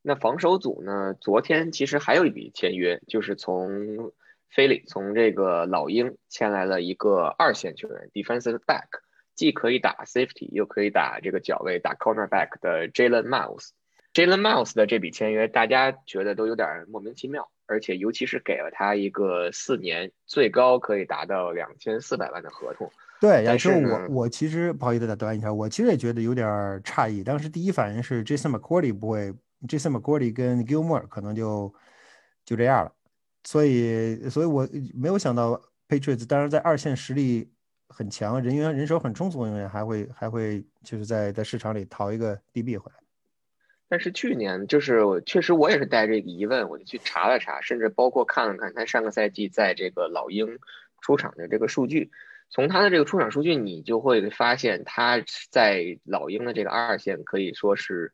那防守组呢？昨天其实还有一笔签约，就是从菲利从这个老鹰签来了一个二线球员，defensive back，既可以打 safety，又可以打这个脚位，打 cornerback 的 Jalen Miles。Jalen Miles 的这笔签约，大家觉得都有点莫名其妙。而且，尤其是给了他一个四年最高可以达到两千四百万的合同。对，但是我我其实不好意思打断一下，我其实也觉得有点诧异。当时第一反应是 Jason McCourty 不会，Jason McCourty 跟 Gilmore 可能就就这样了。所以，所以我没有想到 Patriots 当然在二线实力很强、人员人手很充足的情况下，还会还会就是在在市场里淘一个 DB 回来。但是去年就是我确实我也是带着一个疑问，我就去查了查，甚至包括看了看他上个赛季在这个老鹰出场的这个数据。从他的这个出场数据，你就会发现他在老鹰的这个二线可以说是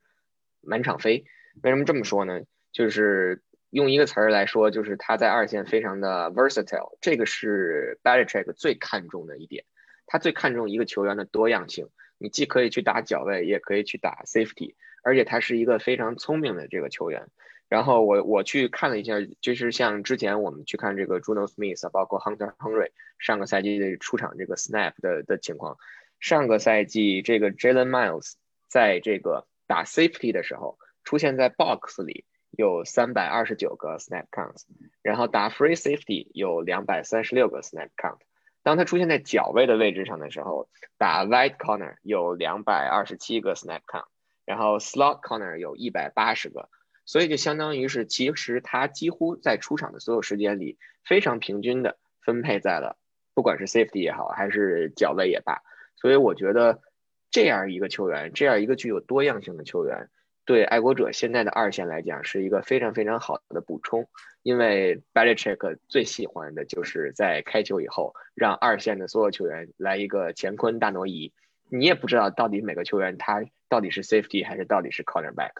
满场飞。为什么这么说呢？就是用一个词儿来说，就是他在二线非常的 versatile。这个是 Belichick 最看重的一点，他最看重一个球员的多样性。你既可以去打脚位，也可以去打 safety。而且他是一个非常聪明的这个球员，然后我我去看了一下，就是像之前我们去看这个 Juno Smith，包括 Hunter Henry 上个赛季的出场这个 snap 的的情况，上个赛季这个 Jalen Miles 在这个打 safety 的时候出现在 box 里有三百二十九个 snap counts，然后打 free safety 有两百三十六个 snap count，当他出现在脚位的位置上的时候，打 right corner 有两百二十七个 snap count。然后 slot corner 有一百八十个，所以就相当于是，其实他几乎在出场的所有时间里，非常平均的分配在了，不管是 safety 也好，还是角位也罢。所以我觉得这样一个球员，这样一个具有多样性的球员，对爱国者现在的二线来讲是一个非常非常好的补充。因为 Belichick 最喜欢的就是在开球以后，让二线的所有球员来一个乾坤大挪移，你也不知道到底每个球员他到底是 safety 还是到底是 cornerback。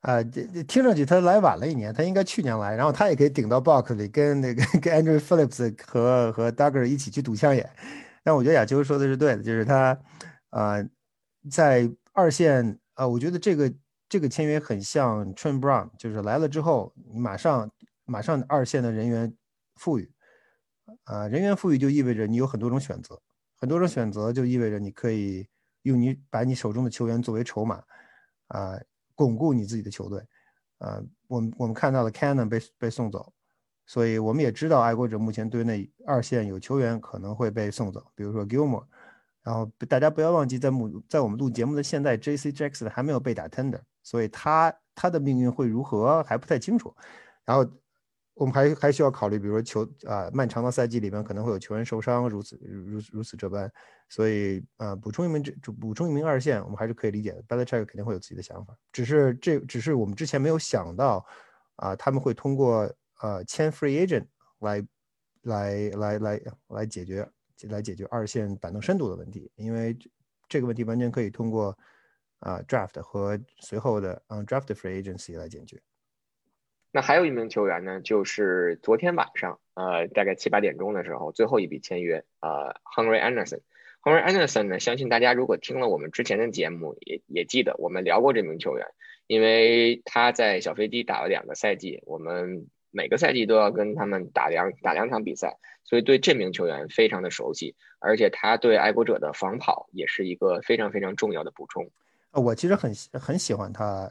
啊，这这听上去他来晚了一年，他应该去年来，然后他也可以顶到 box 里，跟那个跟 Andrew Phillips 和和 Duggar 一起去赌枪眼。但我觉得亚秋说的是对的，就是他，呃，在二线，呃，我觉得这个这个签约很像 tren Brown，就是来了之后，你马上马上二线的人员富裕，啊，人员富裕就意味着你有很多种选择，很多种选择就意味着你可以用你把你手中的球员作为筹码，啊。巩固你自己的球队，呃，我们我们看到了 Cannon 被被送走，所以我们也知道爱国者目前队内二线有球员可能会被送走，比如说 Gilmore，然后大家不要忘记，在目在我们录节目的现在，J.C. Jackson 还没有被打 Tender，所以他他的命运会如何还不太清楚，然后。我们还还需要考虑，比如说球啊，漫长的赛季里面可能会有球员受伤，如此如如此这般，所以呃，补充一名这补充一名二线，我们还是可以理解的。b e l i c h e c k 肯定会有自己的想法，只是这只是我们之前没有想到啊，他们会通过呃签 free agent 来来来来来解决来解决二线板凳深度的问题，因为这个问题完全可以通过啊 draft 和随后的嗯 draft free agency 来解决。那还有一名球员呢，就是昨天晚上，呃，大概七八点钟的时候，最后一笔签约，呃，Henry Anderson。Henry Anderson 呢，相信大家如果听了我们之前的节目，也也记得我们聊过这名球员，因为他在小飞机打了两个赛季，我们每个赛季都要跟他们打两打两场比赛，所以对这名球员非常的熟悉，而且他对爱国者的防跑也是一个非常非常重要的补充。呃，我其实很很喜欢他。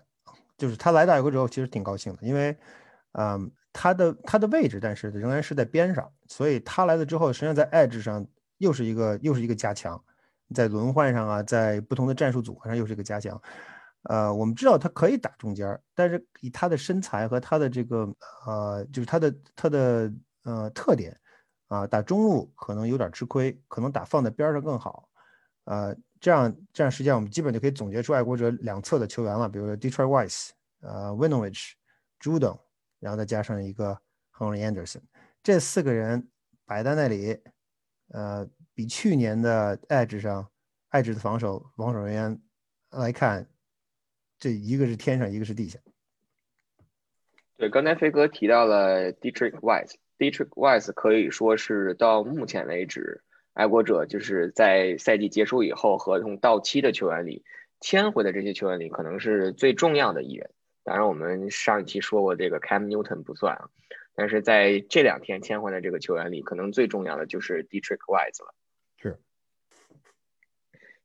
就是他来到爱国之后，其实挺高兴的，因为，嗯，他的他的位置，但是仍然是在边上，所以他来了之后，实际上在 edge 上又是一个又是一个加强，在轮换上啊，在不同的战术组合上又是一个加强。呃，我们知道他可以打中间，但是以他的身材和他的这个呃，就是他的他的呃特点啊，打中路可能有点吃亏，可能打放在边上更好，呃。这样，这样实际上我们基本就可以总结出爱国者两侧的球员了，比如说 Detroit Wise、呃 Winovich、Judon，然后再加上一个 Henry Anderson，这四个人摆在那里，呃，比去年的 Edge 上 Edge 的防守防守人员来看，这一个是天上，一个是地下。对，刚才飞哥提到了 Detroit Wise，Detroit Wise 可以说是到目前为止。爱国者就是在赛季结束以后合同到期的球员里签回的这些球员里，可能是最重要的一人。当然，我们上一期说过这个 Cam Newton 不算啊，但是在这两天签回的这个球员里，可能最重要的就是 Dietrich Wise 了。是。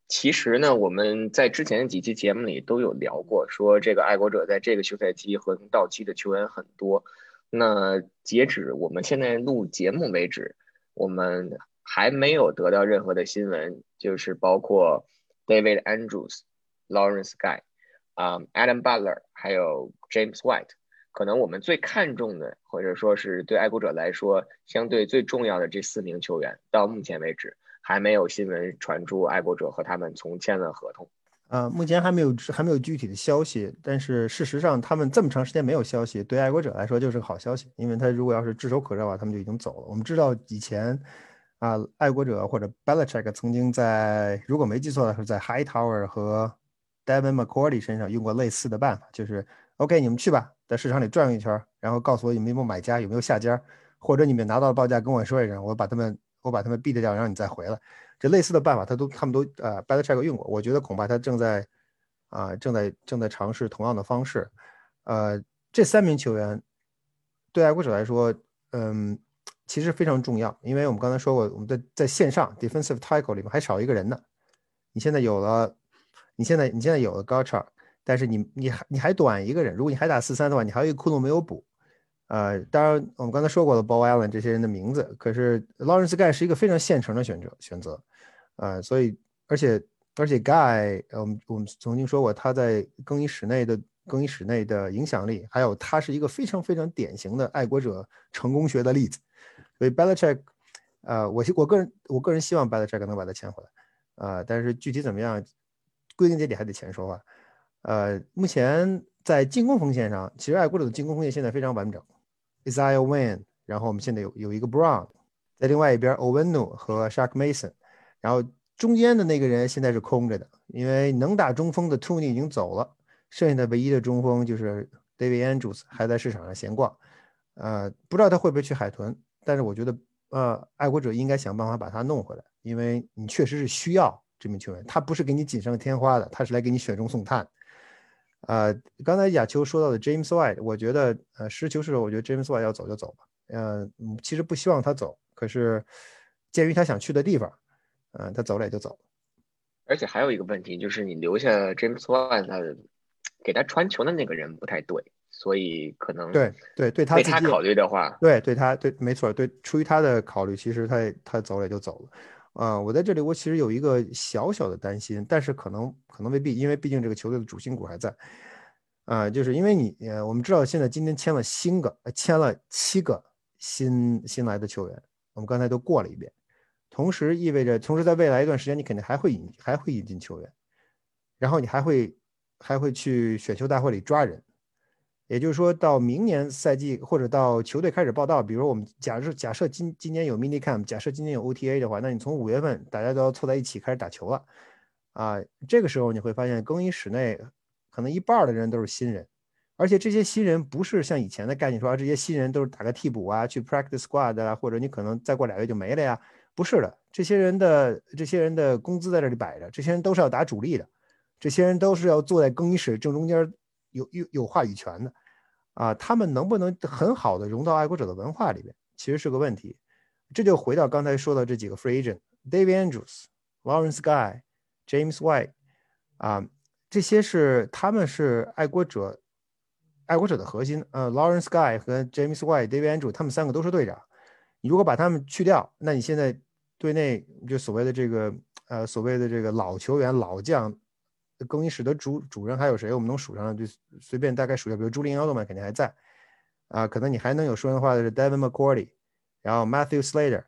其实呢，我们在之前的几期节目里都有聊过，说这个爱国者在这个休赛期合同到期的球员很多。那截止我们现在录节目为止，我们。还没有得到任何的新闻，就是包括 David Andrews、Lawrence Guy、啊 Adam Butler，还有 James White。可能我们最看重的，或者说是对爱国者来说相对最重要的这四名球员，到目前为止还没有新闻传出爱国者和他们重签了合同。呃，目前还没有还没有具体的消息，但是事实上他们这么长时间没有消息，对爱国者来说就是个好消息，因为他如果要是炙手可热的话，他们就已经走了。我们知道以前。啊，爱国者或者 Belichick 曾经在，如果没记错的是在 Hightower 和 Devin McCourty 身上用过类似的办法，就是 OK，你们去吧，在市场里转一圈，然后告诉我有没有买家，有没有下家，或者你们拿到了报价跟我说一声，我把他们我把他们 beat 掉，然后你再回来。这类似的办法，他都他们都呃 Belichick 用过，我觉得恐怕他正在啊正在正在尝试同样的方式。呃，这三名球员对爱国者来说，嗯。其实非常重要，因为我们刚才说过，我们在在线上 defensive tackle 里面还少一个人呢。你现在有了，你现在你现在有了 g a c h a 但是你你还你还短一个人。如果你还打四三的话，你还有一个窟窿没有补。呃，当然我们刚才说过了，Bo Allen 这些人的名字，可是 Lawrence Guy 是一个非常现成的选择选择。呃，所以而且而且 Guy，我们我们曾经说过他在更衣室内的更衣室内的影响力，还有他是一个非常非常典型的爱国者成功学的例子。所以 Belichick，呃，我我个人我个人希望 Belichick 能把他签回来，呃，但是具体怎么样，归根结底还得钱说话。呃，目前在进攻锋线上，其实爱国者的进攻锋线现在非常完整，Isiah Wynn，然后我们现在有有一个 Brown，在另外一边 Ovenu 和 Shark Mason，然后中间的那个人现在是空着的，因为能打中锋的 t o n y 已经走了，剩下的唯一的中锋就是 David Andrews 还在市场上闲逛，呃，不知道他会不会去海豚，但是我觉得呃，爱国者应该想办法把他弄回来，因为你确实是需要这名球员，他不是给你锦上添花的，他是来给你雪中送炭。呃，刚才亚秋说到的 James White，我觉得，呃，实事求是，我觉得 James White 要走就走吧。呃，其实不希望他走，可是鉴于他想去的地方，嗯，他走了也就走了。而且还有一个问题，就是你留下 James White，给他传球的那个人不太对，所以可能对对对他自己考虑的话，对对他对没错，对出于他的考虑，其实他他走了也就走了。啊，我在这里，我其实有一个小小的担心，但是可能可能未必，因为毕竟这个球队的主心骨还在。啊，就是因为你，呃，我们知道现在今天签了新个，签了七个新新来的球员，我们刚才都过了一遍，同时意味着，同时在未来一段时间，你肯定还会引还会引进球员，然后你还会还会去选秀大会里抓人。也就是说到明年赛季或者到球队开始报道，比如我们假设假设今今年有 mini camp，假设今年有 OTA 的话，那你从五月份大家都要凑在一起开始打球了，啊，这个时候你会发现更衣室内可能一半的人都是新人，而且这些新人不是像以前的概念说这些新人都是打个替补啊，去 practice squad 啊，或者你可能再过俩月就没了呀，不是的，这些人的这些人的工资在这里摆着，这些人都是要打主力的，这些人都是要坐在更衣室正中间有有有话语权的。啊，他们能不能很好的融到爱国者的文化里边，其实是个问题。这就回到刚才说的这几个 free agent：David Andrews、Lawrence Guy、James White，啊，这些是他们是爱国者爱国者的核心。呃，Lawrence Guy 和 James White、David Andrews，他们三个都是队长。你如果把他们去掉，那你现在队内就所谓的这个呃所谓的这个老球员、老将。更衣室的主主人还有谁？我们能数上就随便大概数一下，比如朱利安·奥特曼肯定还在啊，可能你还能有说人话的是 Devin McCourty，然后 Matthew Slater，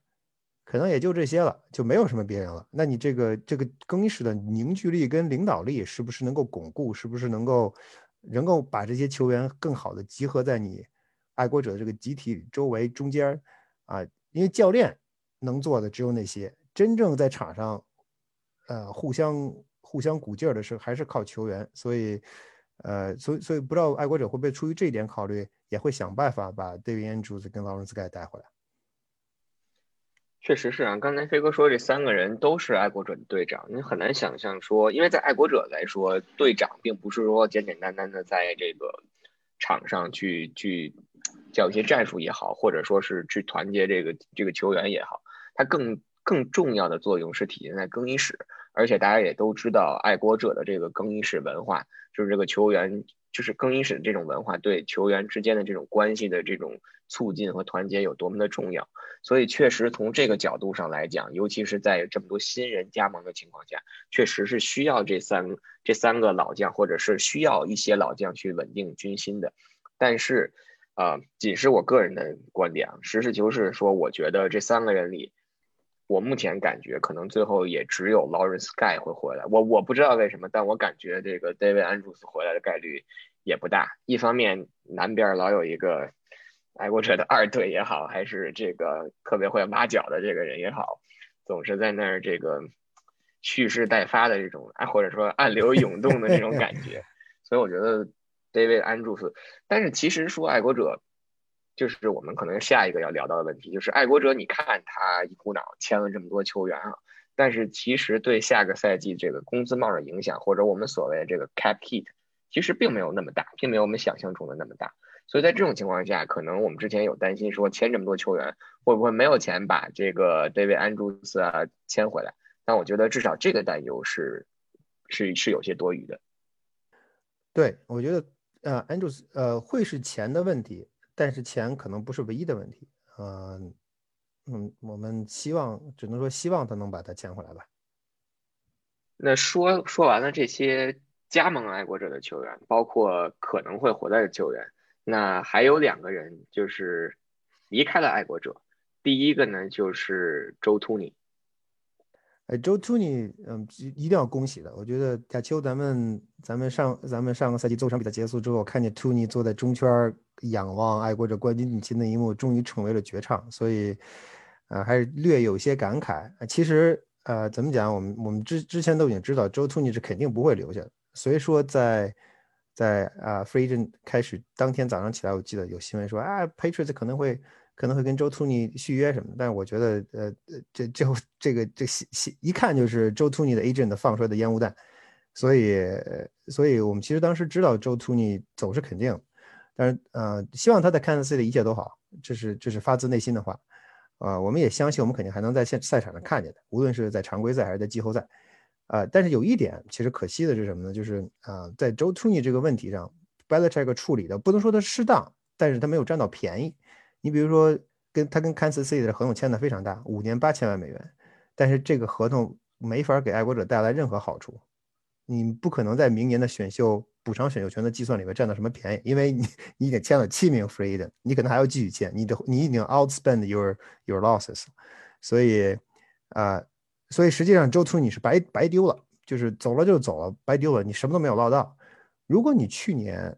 可能也就这些了，就没有什么别人了。那你这个这个更衣室的凝聚力跟领导力是不是能够巩固？是不是能够能够把这些球员更好的集合在你爱国者的这个集体周围中间啊？因为教练能做的只有那些，真正在场上呃互相。互相鼓劲儿的是还是靠球员，所以，呃，所以所以不知道爱国者会不会出于这一点考虑，也会想办法把 David Andrews 跟劳伦斯盖带回来。确实是啊，刚才飞哥说这三个人都是爱国者的队长，你很难想象说，因为在爱国者来说，队长并不是说简简单单的在这个场上去去教一些战术也好，或者说是去团结这个这个球员也好，他更更重要的作用是体现在更衣室。而且大家也都知道，爱国者的这个更衣室文化，就是这个球员，就是更衣室的这种文化，对球员之间的这种关系的这种促进和团结有多么的重要。所以，确实从这个角度上来讲，尤其是在这么多新人加盟的情况下，确实是需要这三这三个老将，或者是需要一些老将去稳定军心的。但是，啊，仅是我个人的观点啊，实事求是说，我觉得这三个人里。我目前感觉可能最后也只有 Lawrence Guy 会回来，我我不知道为什么，但我感觉这个 David Andrews 回来的概率也不大。一方面南边老有一个爱国者的二队也好，还是这个特别会挖角的这个人也好，总是在那儿这个蓄势待发的这种，哎或者说暗流涌动的这种感觉，所以我觉得 David Andrews，但是其实说爱国者。就是我们可能下一个要聊到的问题，就是爱国者，你看他一股脑签了这么多球员啊，但是其实对下个赛季这个工资帽的影响，或者我们所谓的这个 cap hit，其实并没有那么大，并没有我们想象中的那么大。所以在这种情况下，可能我们之前有担心说签这么多球员会不会没有钱把这个 David Andrews 啊签回来，但我觉得至少这个担忧是是是有些多余的。对，我觉得呃 Andrews 呃会是钱的问题。但是钱可能不是唯一的问题，嗯嗯，我们希望只能说希望他能把他签回来吧。那说说完了这些加盟爱国者的球员，包括可能会回来的球员。那还有两个人就是离开了爱国者，第一个呢就是周突尼。哎，周突尼，嗯，一定要恭喜的。我觉得亚秋，咱们咱们上咱们上个赛季做场比赛结束之后，看见突尼坐在中圈仰望爱国者冠军锦旗那一幕，终于成为了绝唱，所以，呃，还是略有些感慨。其实，呃，怎么讲？我们我们之之前都已经知道，周突尼是肯定不会留下。所以说，在在啊，free agent 开始当天早上起来，我记得有新闻说啊，Patriots 可能会。可能会跟周突尼续约什么，但是我觉得，呃，这这这个这一看就是周突尼的 agent 放出来的烟雾弹，所以，所以我们其实当时知道周突尼走是肯定，但是，呃，希望他在 Kansas City 一切都好，这是这是发自内心的话，啊，我们也相信我们肯定还能在现赛场上看见的，无论是在常规赛还是在季后赛，啊，但是有一点其实可惜的是什么呢？就是啊，在周突尼这个问题上，Belichick 处理的不能说他适当，但是他没有占到便宜。你比如说，跟他跟 Kansas City 的合同签的非常大，五年八千万美元，但是这个合同没法给爱国者带来任何好处。你不可能在明年的选秀补偿选秀权的计算里面占到什么便宜，因为你你已经签了七名 free 的，你可能还要继续签，你的你已经 outspend your your losses，所以啊，所以实际上周突你是白白丢了，就是走了就走了，白丢了，你什么都没有捞到。如果你去年。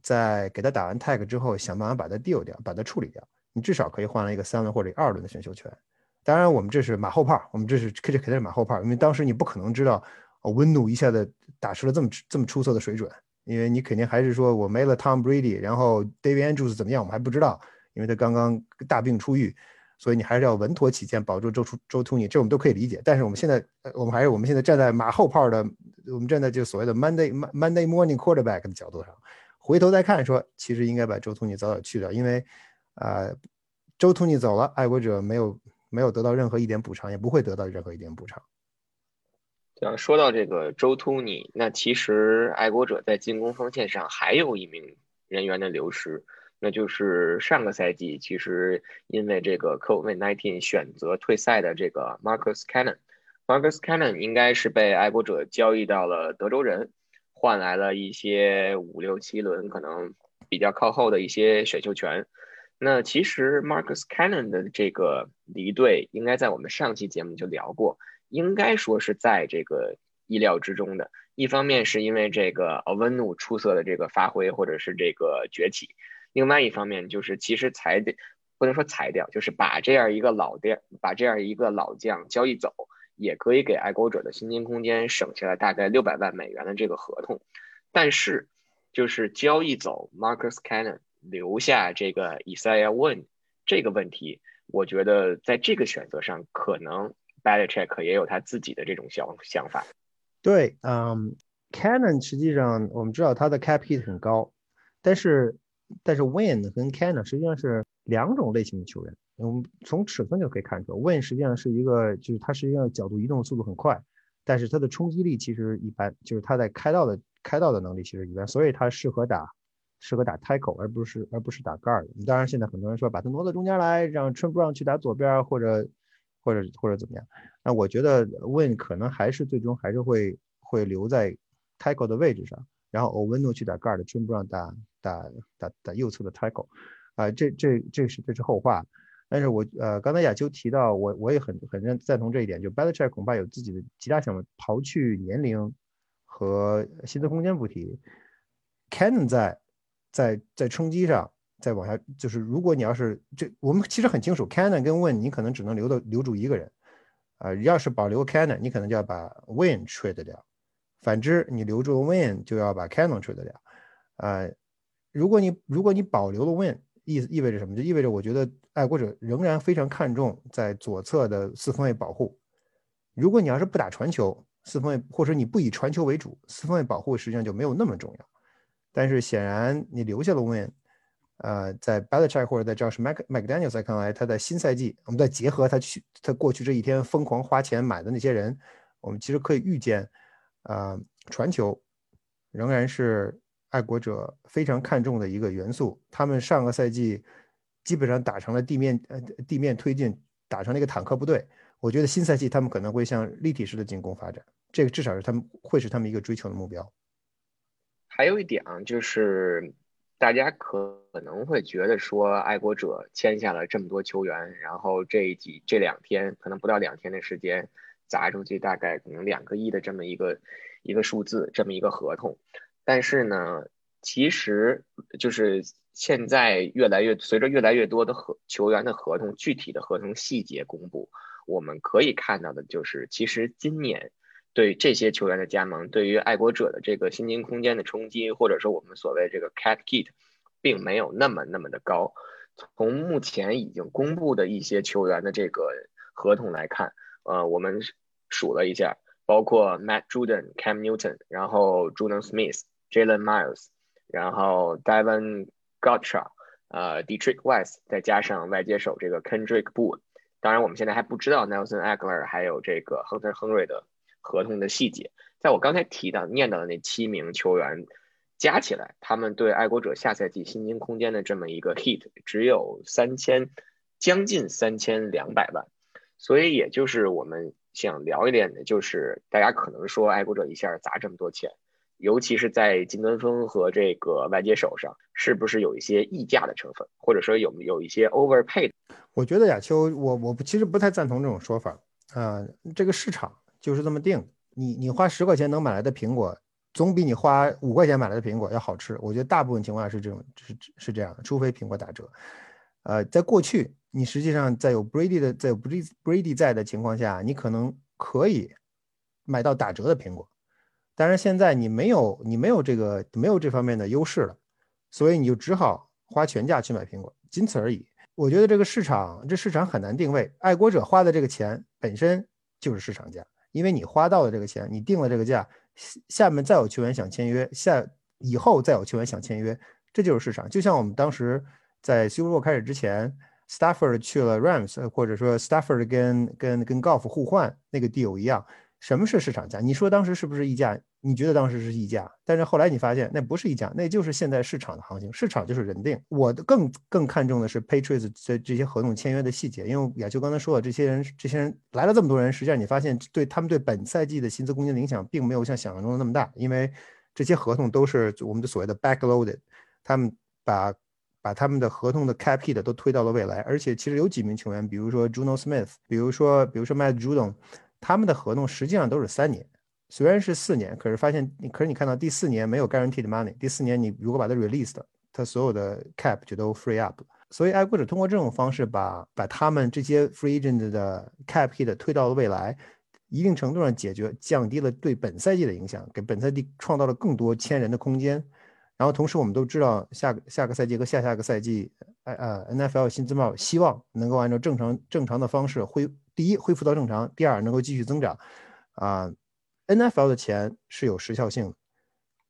在给他打完 tag 之后，想办法把他 deal 掉，把他处理掉，你至少可以换来一个三轮或者二轮的选秀权。当然，我们这是马后炮，我们这是这肯定是马后炮，因为当时你不可能知道，温度一下子打出了这么这么出色的水准，因为你肯定还是说我没了 Tom Brady，然后 David Andrews 怎么样，我们还不知道，因为他刚刚大病初愈，所以你还是要稳妥起见，保住周出周 TONY，这我们都可以理解。但是我们现在，我们还是我们现在站在马后炮的，我们站在就所谓的 Monday Monday Morning Quarterback 的角度上。回头再看，说其实应该把周 Tony 早早去掉，因为，啊，周 Tony 走了，爱国者没有没有得到任何一点补偿，也不会得到任何一点补偿。对啊，说到这个周突尼，那其实爱国者在进攻锋线上还有一名人员的流失，那就是上个赛季其实因为这个 COVID-19 选择退赛的这个 Marcus Cannon。Marcus Cannon 应该是被爱国者交易到了德州人。换来了一些五六七轮可能比较靠后的一些选秀权。那其实 Marcus Cannon 的这个离队，应该在我们上期节目就聊过，应该说是在这个意料之中的。一方面是因为这个 o v e n u 出色的这个发挥或者是这个崛起，另外一方面就是其实裁掉不能说裁掉，就是把这样一个老将把这样一个老将交易走。也可以给爱国者的薪金空间省下来大概六百万美元的这个合同，但是就是交易走 Marcus Cannon，留下这个 Isaiah Wynn 这个问题，我觉得在这个选择上，可能 Belichick 也有他自己的这种想想法。对，嗯，Cannon 实际上我们知道他的 cap hit 很高，但是但是 Win 跟 Cannon 实际上是两种类型的球员。我们从尺寸就可以看出，Win 实际上是一个，就是它实际上角度移动速度很快，但是它的冲击力其实一般，就是它在开道的开道的能力其实一般，所以它适合打适合打 tackle，而不是而不是打 guard。当然，现在很多人说把它挪到中间来，让 t r i m Brown 去打左边，或者或者或者怎么样。那我觉得 Win 可能还是最终还是会会留在 tackle 的位置上，然后 Owino 去打 guard，t r i m Brown 打打打打右侧的 tackle。啊，这这这是这是后话。但是我呃，刚才亚秋提到，我我也很很认赞同这一点，就 Belichick 恐怕有自己的其他想法，刨去年龄和薪资空间不提，Cannon 在在在冲击上再往下，就是如果你要是这，我们其实很清楚，Canon 跟 Win 你可能只能留的留住一个人，啊，要是保留 Canon，你可能就要把 Win trade 掉，反之你留住 Win 就要把 Canon trade 掉，啊，如果你如果你保留了 Win。意意味着什么？就意味着我觉得爱国者仍然非常看重在左侧的四分卫保护。如果你要是不打传球，四分卫或者你不以传球为主，四分卫保护实际上就没有那么重要。但是显然你留下了 Win，呃，在 Belichick 或者在 Josh Mac McDaniel 在看来，他在新赛季，我们再结合他去他过去这一天疯狂花钱买的那些人，我们其实可以预见，呃，传球仍然是。爱国者非常看重的一个元素，他们上个赛季基本上打成了地面呃地面推进，打成了一个坦克部队。我觉得新赛季他们可能会向立体式的进攻发展，这个至少是他们会是他们一个追求的目标。还有一点啊，就是大家可能会觉得说，爱国者签下了这么多球员，然后这几这两天可能不到两天的时间，砸出去大概可能两个亿的这么一个一个数字，这么一个合同。但是呢，其实就是现在越来越随着越来越多的合球员的合同具体的合同细节公布，我们可以看到的就是，其实今年。对这些球员的加盟，对于爱国者的这个薪金空间的冲击，或者说我们所谓这个 cat kit，并没有那么那么的高。从目前已经公布的一些球员的这个合同来看，呃，我们数了一下，包括 Matt Juden、Cam Newton，然后 Jordan Smith、Jalen Miles，然后 Devon Gotcha，呃，Detroit West，再加上外接手这个 Kendrick Boone。当然，我们现在还不知道 Nelson Aguilar 还有这个 Hunter Henry 的。合同的细节，在我刚才提到念到的那七名球员加起来，他们对爱国者下赛季薪金空间的这么一个 hit 只有三千，将近三千两百万。所以也就是我们想聊一点的，就是大家可能说爱国者一下砸这么多钱，尤其是在金端峰和这个外接手上，是不是有一些溢价的成分，或者说有有一些 overpaid？我觉得亚秋，我我其实不太赞同这种说法啊，这个市场。就是这么定，你你花十块钱能买来的苹果，总比你花五块钱买来的苹果要好吃。我觉得大部分情况下是这种，是是这样的，除非苹果打折。呃，在过去，你实际上在有 Brady 的，在有 Brady Brady 在的情况下，你可能可以买到打折的苹果。但是现在你没有，你没有这个没有这方面的优势了，所以你就只好花全价去买苹果，仅此而已。我觉得这个市场，这市场很难定位。爱国者花的这个钱本身就是市场价。因为你花到了这个钱，你定了这个价，下面再有球员想签约，下以后再有球员想签约，这就是市场。就像我们当时在 Super Bowl 开始之前，Stafford 去了 Rams，或者说 Stafford 跟跟跟 Golf 互换那个 deal 一样。什么是市场价？你说当时是不是溢价？你觉得当时是溢价，但是后来你发现那不是溢价，那就是现在市场的行情。市场就是人定。我更更看重的是 Patriots 这这些合同签约的细节，因为亚秋刚才说了，这些人这些人来了这么多人，实际上你发现对他们对本赛季的薪资空间的影响，并没有像想象中的那么大，因为这些合同都是我们的所谓的 backloaded，他们把把他们的合同的 cap hit 都推到了未来，而且其实有几名球员，比如说 Juno Smith，比如说比如说 Matt Judon。他们的合同实际上都是三年，虽然是四年，可是发现你，可是你看到第四年没有 guaranteed money，第四年你如果把它 released，它所有的 cap 就都 free up 所以爱国者通过这种方式把把他们这些 free agent 的 cap hit 推到了未来，一定程度上解决降低了对本赛季的影响，给本赛季创造了更多签人的空间。然后同时我们都知道下下个赛季和下下个赛季，呃 NFL 新资帽希望能够按照正常正常的方式恢。第一，恢复到正常；第二，能够继续增长。啊，NFL 的钱是有时效性的。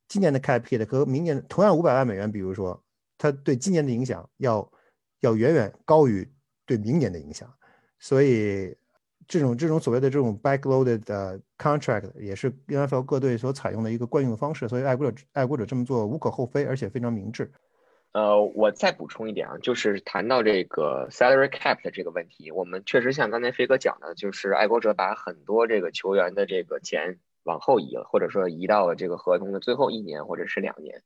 今年的 cap hit 和明年同样五百万美元，比如说，它对今年的影响要要远远高于对明年的影响。所以，这种这种所谓的这种 backloaded 的 contract 也是 NFL 各队所采用的一个惯用的方式。所以，爱国者爱国者这么做无可厚非，而且非常明智。呃，我再补充一点啊，就是谈到这个 salary cap 的这个问题，我们确实像刚才飞哥讲的，就是爱国者把很多这个球员的这个钱往后移了，或者说移到了这个合同的最后一年或者是两年。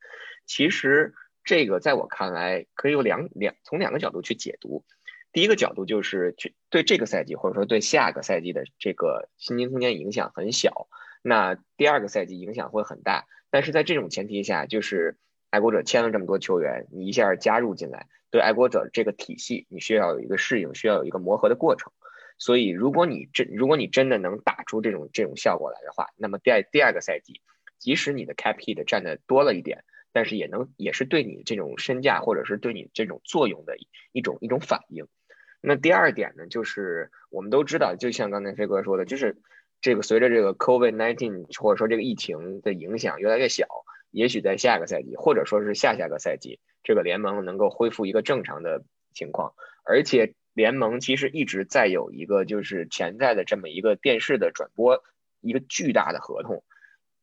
其实这个在我看来，可以有两两从两个角度去解读。第一个角度就是去对这个赛季或者说对下个赛季的这个薪金空间影响很小，那第二个赛季影响会很大。但是在这种前提下，就是。爱国者签了这么多球员，你一下加入进来，对爱国者这个体系，你需要有一个适应，需要有一个磨合的过程。所以，如果你真如果你真的能打出这种这种效果来的话，那么第二第二个赛季，即使你的 cap hit 占的多了一点，但是也能也是对你这种身价或者是对你这种作用的一种一种反应。那第二点呢，就是我们都知道，就像刚才飞哥说的，就是这个随着这个 COVID nineteen 或者说这个疫情的影响越来越小。也许在下个赛季，或者说是下下个赛季，这个联盟能够恢复一个正常的情况。而且联盟其实一直在有一个就是潜在的这么一个电视的转播，一个巨大的合同。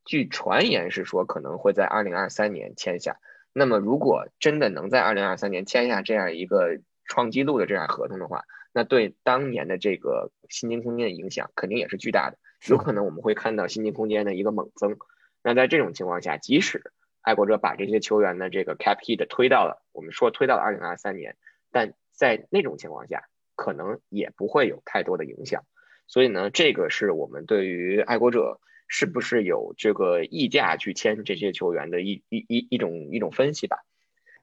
据传言是说可能会在二零二三年签下。那么如果真的能在二零二三年签下这样一个创纪录的这样合同的话，那对当年的这个新金空间的影响肯定也是巨大的。有可能我们会看到新金空间的一个猛增。那在这种情况下，即使爱国者把这些球员的这个 cap hit 推到了，我们说推到了二零二三年，但在那种情况下，可能也不会有太多的影响。所以呢，这个是我们对于爱国者是不是有这个溢价去签这些球员的一一一一种一种分析吧。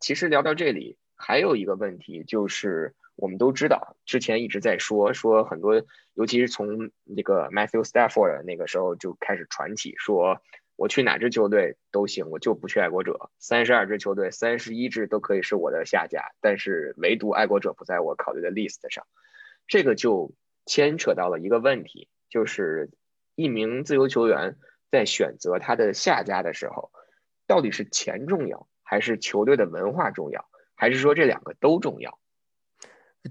其实聊到这里，还有一个问题就是，我们都知道之前一直在说说很多，尤其是从那个 Matthew Stafford 那个时候就开始传起，说我去哪支球队都行，我就不去爱国者。三十二支球队，三十一支都可以是我的下家，但是唯独爱国者不在我考虑的 list 上，这个就。牵扯到了一个问题，就是一名自由球员在选择他的下家的时候，到底是钱重要，还是球队的文化重要，还是说这两个都重要？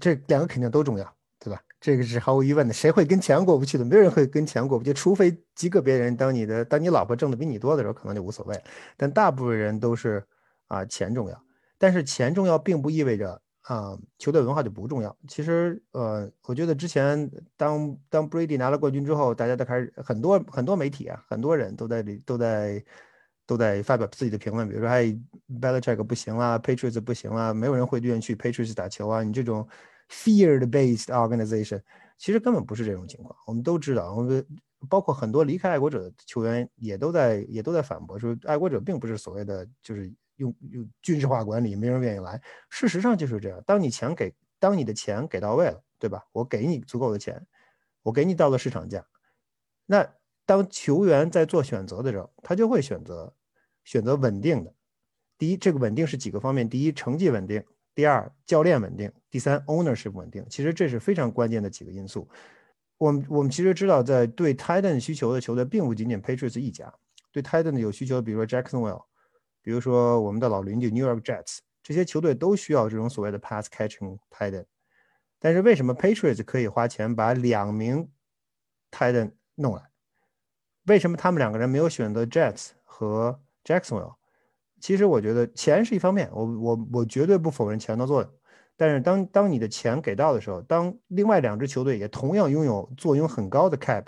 这两个肯定都重要，对吧？这个是毫无疑问的。谁会跟钱过不去的？没有人会跟钱过不去，除非极个别人，当你的当你老婆挣的比你多的时候，可能就无所谓。但大部分人都是啊，钱重要。但是钱重要，并不意味着。啊，球队文化就不重要。其实，呃，我觉得之前当当 Brady 拿了冠军之后，大家都开始很多很多媒体啊，很多人都在里都在都在发表自己的评论，比如说，哎，Belichick 不行啦，Patriots 不行啦，没有人会愿意去 Patriots 打球啊。你这种 fear-based organization，其实根本不是这种情况。我们都知道，我们包括很多离开爱国者的球员也都在也都在反驳说，爱国者并不是所谓的就是。用用军事化管理，没人愿意来。事实上就是这样。当你钱给，当你的钱给到位了，对吧？我给你足够的钱，我给你到了市场价。那当球员在做选择的时候，他就会选择选择稳定的。第一，这个稳定是几个方面：第一，成绩稳定；第二教练稳定第三 ownership 稳定。其实这是非常关键的几个因素。我们我们其实知道在对 titan 需求的球队并不仅仅 patriots 一家对 titan 有需求比如说 jacksonville 比如说我们的老邻居 new york jets 这些球队都需要这种所谓的 pass catching titan 但是为什么 patriots 可以花钱把两名 titan 弄来？为什么他们两个人没有选择 jets 和 jacksonville 其实我觉得钱是一方面，我我我绝对不否认钱的作用，但是当当你的钱给到的时候，当另外两支球队也同样拥有坐拥很高的 cap，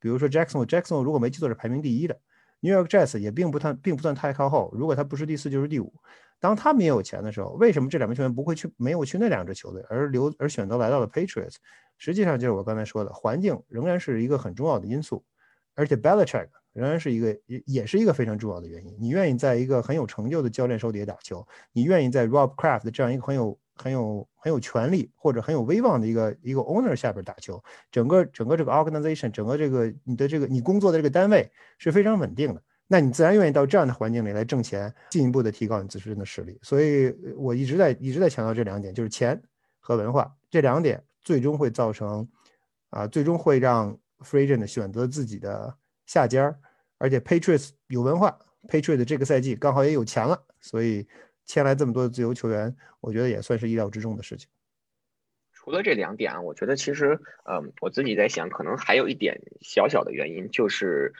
比如说 Jackson，Jackson 如果没记错是排名第一的。New York Jets 也并不太，并不算太靠后。如果他不是第四，就是第五。当他们也有钱的时候，为什么这两名球员不会去，没有去那两支球队，而留而选择来到了 Patriots？实际上就是我刚才说的，环境仍然是一个很重要的因素，而且 Belichick 仍然是一个，也也是一个非常重要的原因。你愿意在一个很有成就的教练手底下打球，你愿意在 Rob Kraft 这样一个很有。很有很有权力或者很有威望的一个一个 owner 下边打球，整个整个这个 organization，整个这个你的这个你工作的这个单位是非常稳定的，那你自然愿意到这样的环境里来挣钱，进一步的提高你自身的实力。所以我一直在一直在强调这两点，就是钱和文化这两点最终会造成啊，最终会让 free agent 选择自己的下家，而且 Patriots 有文化，Patriots 这个赛季刚好也有钱了，所以。签来这么多的自由球员，我觉得也算是意料之中的事情。除了这两点啊，我觉得其实，嗯，我自己在想，可能还有一点小小的原因，就是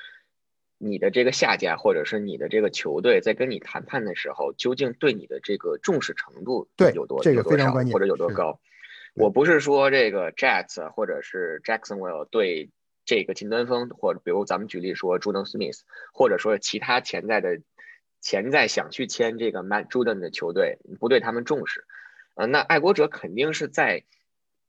你的这个下家或者是你的这个球队在跟你谈判的时候，究竟对你的这个重视程度有多这个非常关键，或者有多高？我不是说这个 Jets 或者是 Jacksonville 对这个金端锋，或者比如咱们举例说 Jordan Smith，或者说其他潜在的。潜在想去签这个 Matt Judon 的球队不对他们重视，呃，那爱国者肯定是在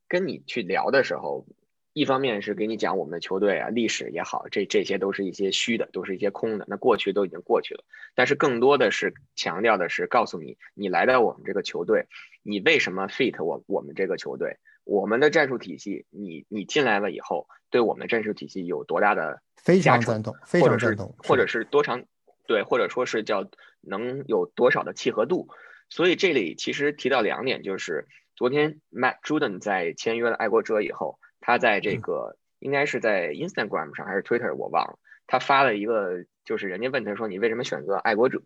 跟你去聊的时候，一方面是给你讲我们的球队啊历史也好，这这些都是一些虚的，都是一些空的，那过去都已经过去了。但是更多的是强调的是告诉你，你来到我们这个球队，你为什么 fit 我我们这个球队，我们的战术体系，你你进来了以后，对我们的战术体系有多大的非常赞同，非常赞同，或者是多长。对，或者说是叫能有多少的契合度，所以这里其实提到两点，就是昨天 Matt Juden 在签约了爱国者以后，他在这个应该是在 Instagram 上还是 Twitter 我忘了，他发了一个，就是人家问他说你为什么选择爱国者，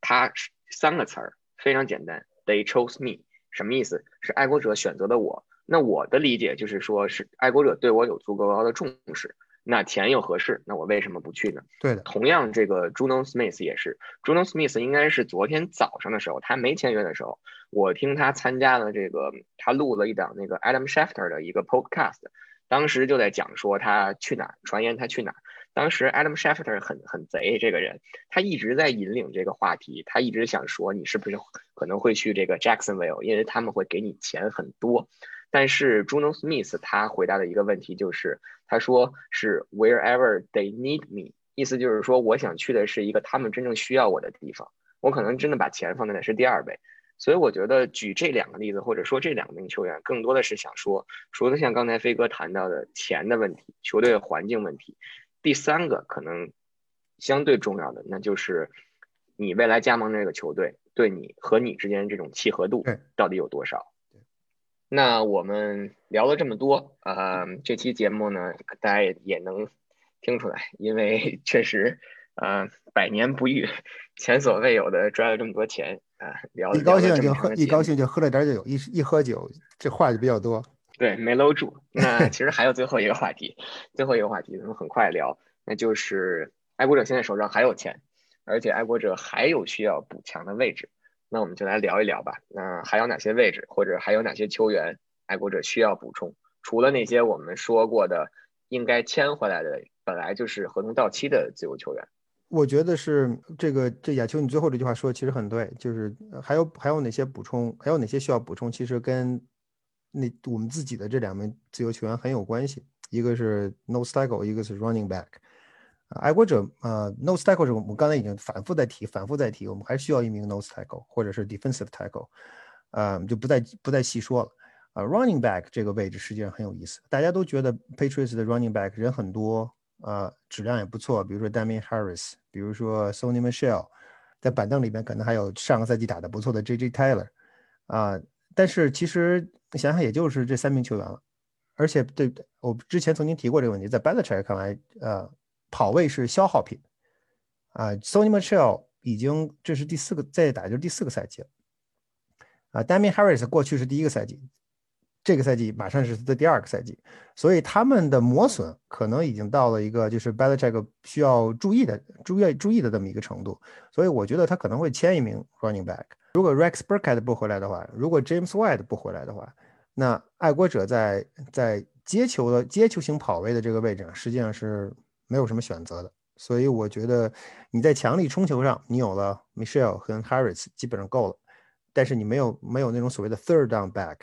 他三个词儿非常简单，They chose me，什么意思？是爱国者选择的我。那我的理解就是说是爱国者对我有足够高的重视。那钱又合适，那我为什么不去呢？对的，同样这个 Juno Smith 也是，Juno Smith 应该是昨天早上的时候，他没签约的时候，我听他参加了这个，他录了一档那个 Adam Schefter 的一个 podcast，当时就在讲说他去哪儿，传言他去哪儿，当时 Adam Schefter 很很贼，这个人他一直在引领这个话题，他一直想说你是不是可能会去这个 Jacksonville，因为他们会给你钱很多。但是 Juno Smith 他回答的一个问题就是，他说是 Wherever they need me，意思就是说我想去的是一个他们真正需要我的地方，我可能真的把钱放在的是第二位。所以我觉得举这两个例子，或者说这两名球员，更多的是想说，除了像刚才飞哥谈到的钱的问题、球队环境问题，第三个可能相对重要的，那就是你未来加盟这个球队对你和你之间这种契合度到底有多少。那我们聊了这么多，呃，这期节目呢，大家也也能听出来，因为 确实，呃，百年不遇，前所未有的赚了这么多钱。啊，聊一高兴就喝，一高兴就喝了点酒，一一喝酒这话就比较多。对，没搂住。那其实还有最后一个话题，最后一个话题咱们很快聊，那就是爱国者现在手上还有钱，而且爱国者还有需要补强的位置，那我们就来聊一聊吧。那还有哪些位置，或者还有哪些球员爱国者需要补充？除了那些我们说过的应该签回来的，本来就是合同到期的自由球员。我觉得是这个，这亚秋，你最后这句话说的其实很对，就是还有还有哪些补充，还有哪些需要补充，其实跟那我们自己的这两名自由球员很有关系。一个是 No Stackle，一个是 Running Back。爱国者呃 nose tackle 是我们刚才已经反复在提，反复在提，我们还需要一名 nose tackle 或者是 Defensive Tackle，呃，就不再不再细说了。呃，Running Back 这个位置实际上很有意思，大家都觉得 Patriots 的 Running Back 人很多。呃，质量也不错，比如说 Damien Harris，比如说 Sony Michelle，在板凳里面可能还有上个赛季打得不错的 JJ Taylor，啊，但是其实想想也就是这三名球员了，而且对我之前曾经提过这个问题，在 Belichick 看来，呃，跑位是消耗品，啊，Sony Michel 已经这是第四个再打就是第四个赛季了，啊 d a m i n Harris 过去是第一个赛季。这个赛季马上是他的第二个赛季，所以他们的磨损可能已经到了一个就是 b e l i c h e c k 需要注意的、注意注意的这么一个程度。所以我觉得他可能会签一名 running back。如果 Rex Burkhead 不回来的话，如果 James White 不回来的话，那爱国者在在接球的接球型跑位的这个位置上实际上是没有什么选择的。所以我觉得你在强力冲球上，你有了 Michelle 和 Harris 基本上够了，但是你没有没有那种所谓的 third down back。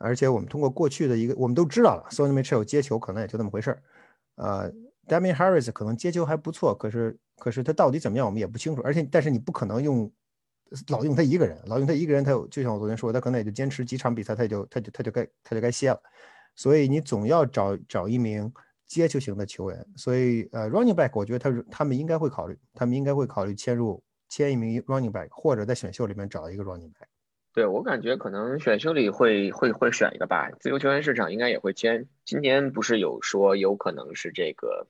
而且我们通过过去的一个，我们都知道了，Sony Michel 接球可能也就那么回事儿，呃，Damien Harris 可能接球还不错，可是可是他到底怎么样，我们也不清楚。而且但是你不可能用老用他一个人，老用他一个人，他有就像我昨天说，他可能也就坚持几场比赛，他就他就他就该他就该歇了。所以你总要找找一名接球型的球员。所以呃，Running Back 我觉得他他们应该会考虑，他们应该会考虑签入签一名 Running Back，或者在选秀里面找一个 Running Back。对我感觉可能选秀里会会会选一个吧，自由球员市场应该也会签。今年不是有说有可能是这个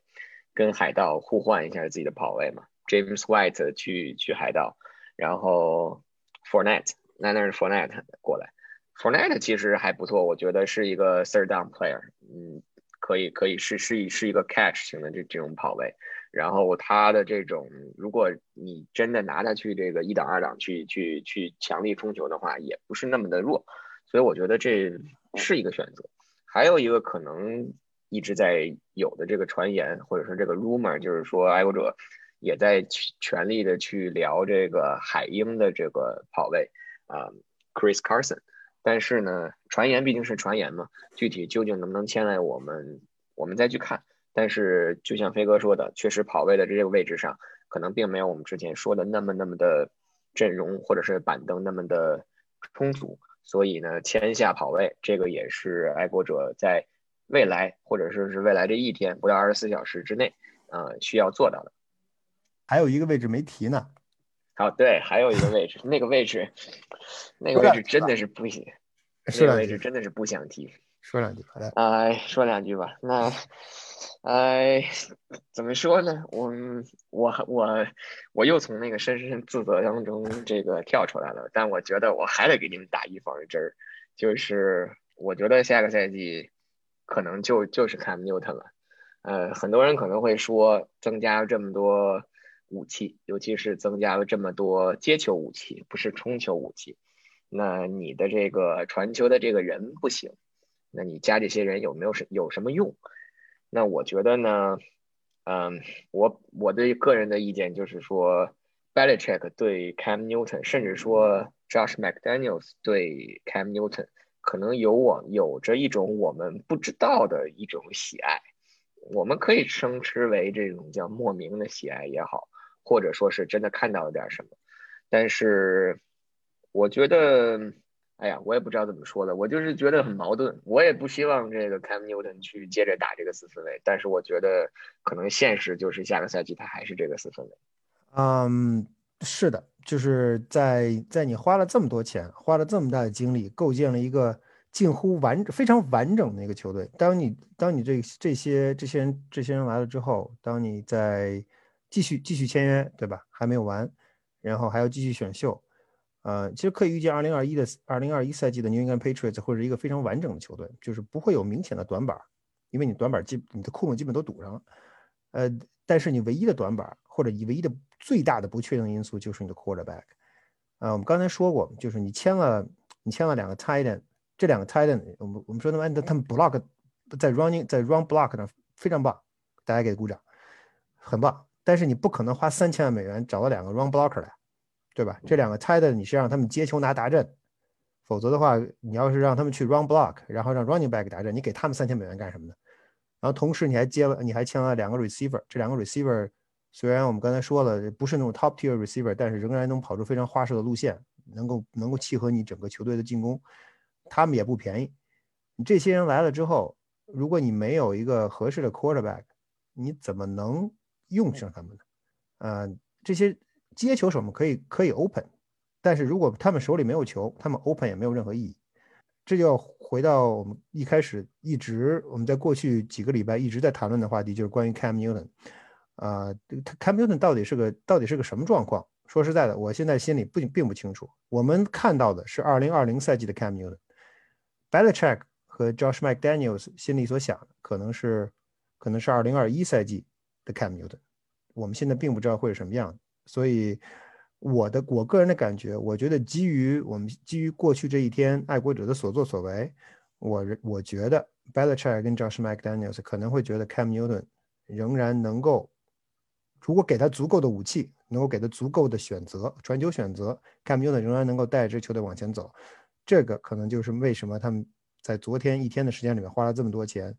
跟海盗互换一下自己的跑位嘛？James White 去去海盗，然后 f o r n e t t e 那那是 f o r n e t t e 过来 f o r n e t t e 其实还不错，我觉得是一个 third down player，嗯，可以可以是是是一个 catch 型的这这种跑位。然后他的这种，如果你真的拿他去这个一档二档去去去强力冲球的话，也不是那么的弱，所以我觉得这是一个选择。还有一个可能一直在有的这个传言或者说这个 rumor，就是说爱国者也在全力的去聊这个海鹰的这个跑位啊，Chris Carson。但是呢，传言毕竟是传言嘛，具体究竟能不能签来，我们我们再去看。但是，就像飞哥说的，确实跑位的这个位置上，可能并没有我们之前说的那么那么的阵容或者是板凳那么的充足。所以呢，签下跑位，这个也是爱国者在未来或者说是未来这一天不到二十四小时之内，呃，需要做到的。还有一个位置没提呢。好，对，还有一个位置，那个位置，那个位置真的是不行，那个位置真的是不想提。说两句，好的。哎，说两句吧。那。哎，怎么说呢？我我我我又从那个深深自责当中这个跳出来了，但我觉得我还得给你们打预防针儿，就是我觉得下个赛季可能就就是看 Newton 了。呃，很多人可能会说，增加这么多武器，尤其是增加了这么多接球武器，不是冲球武器，那你的这个传球的这个人不行，那你加这些人有没有什有什么用？那我觉得呢，嗯，我我的个人的意见就是说，Belichick 对 Cam Newton，甚至说 Josh McDaniels 对 Cam Newton，可能有我有着一种我们不知道的一种喜爱，我们可以称之为这种叫莫名的喜爱也好，或者说是真的看到了点什么，但是我觉得。哎呀，我也不知道怎么说的，我就是觉得很矛盾。我也不希望这个 Cam Newton 去接着打这个四分卫，但是我觉得可能现实就是下个赛季他还是这个四分卫。嗯，是的，就是在在你花了这么多钱，花了这么大的精力，构建了一个近乎完非常完整的一个球队。当你当你这这些这些人这些人来了之后，当你在继续继续签约，对吧？还没有完，然后还要继续选秀。呃，其实可以预见，二零二一的二零二一赛季的 New England Patriots 会是一个非常完整的球队，就是不会有明显的短板，因为你短板基你的库门基本都堵上了。呃，但是你唯一的短板或者你唯一的最大的不确定因素就是你的 quarterback。啊，我们刚才说过，就是你签了你签了两个 tight end，这两个 tight end，我们我们说他们他们 block 在 running 在 run block 上非常棒，大家给鼓掌，很棒。但是你不可能花三千万美元找到两个 run blocker 来。对吧？这两个 tight 你是让他们接球拿达阵，否则的话，你要是让他们去 run block，然后让 running back 达阵，你给他们三千美元干什么呢？然后同时你还接了，你还签了两个 receiver，这两个 receiver 虽然我们刚才说了不是那种 top tier receiver，但是仍然能跑出非常花哨的路线，能够能够契合你整个球队的进攻，他们也不便宜。你这些人来了之后，如果你没有一个合适的 quarterback，你怎么能用上他们呢？呃，这些。接球手们可以可以 open，但是如果他们手里没有球，他们 open 也没有任何意义。这就要回到我们一开始一直我们在过去几个礼拜一直在谈论的话题，就是关于 Cam Newton。啊，Cam Newton 到底是个到底是个什么状况？说实在的，我现在心里不并不清楚。我们看到的是2020赛季的 Cam Newton，Belichick 和 Josh McDaniels 心里所想的可能是可能是2021赛季的 Cam Newton。我们现在并不知道会是什么样。所以，我的我个人的感觉，我觉得基于我们基于过去这一天爱国者的所作所为，我我觉得 Belichick 跟 Josh McDaniels 可能会觉得 Cam Newton 仍然能够，如果给他足够的武器，能够给他足够的选择传球选择，Cam Newton 仍然能够带着球队往前走。这个可能就是为什么他们在昨天一天的时间里面花了这么多钱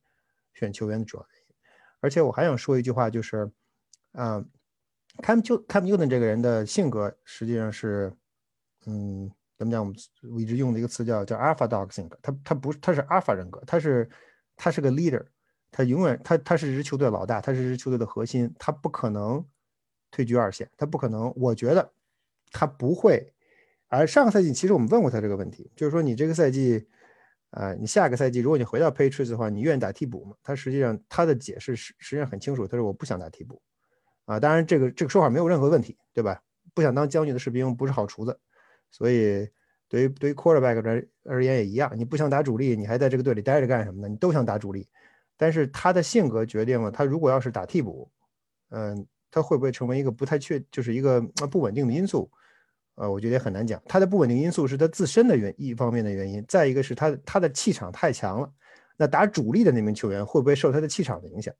选球员的主要原因。而且我还想说一句话，就是，啊。Cam 就 Cam Newton 这个人的性格实际上是，嗯，怎么讲？我们我一直用的一个词叫叫 Alpha Dog 性格。他他不是他是 Alpha 人格，他是他是个 leader，他永远他他是这支球队老大，他是这支球队的核心，他不可能退居二线，他不可能。我觉得他不会。而上个赛季其实我们问过他这个问题，就是说你这个赛季，啊，你下个赛季如果你回到 Patriots 的话，你愿意打替补吗？他实际上他的解释实实际上很清楚，他说我不想打替补。啊，当然这个这个说法没有任何问题，对吧？不想当将军的士兵不是好厨子，所以对于对于 quarterback 而而言也一样。你不想打主力，你还在这个队里待着干什么呢？你都想打主力，但是他的性格决定了他如果要是打替补，嗯，他会不会成为一个不太确，就是一个不稳定的因素？呃，我觉得也很难讲。他的不稳定因素是他自身的原一方面的原因，再一个是他他的气场太强了。那打主力的那名球员会不会受他的气场的影响？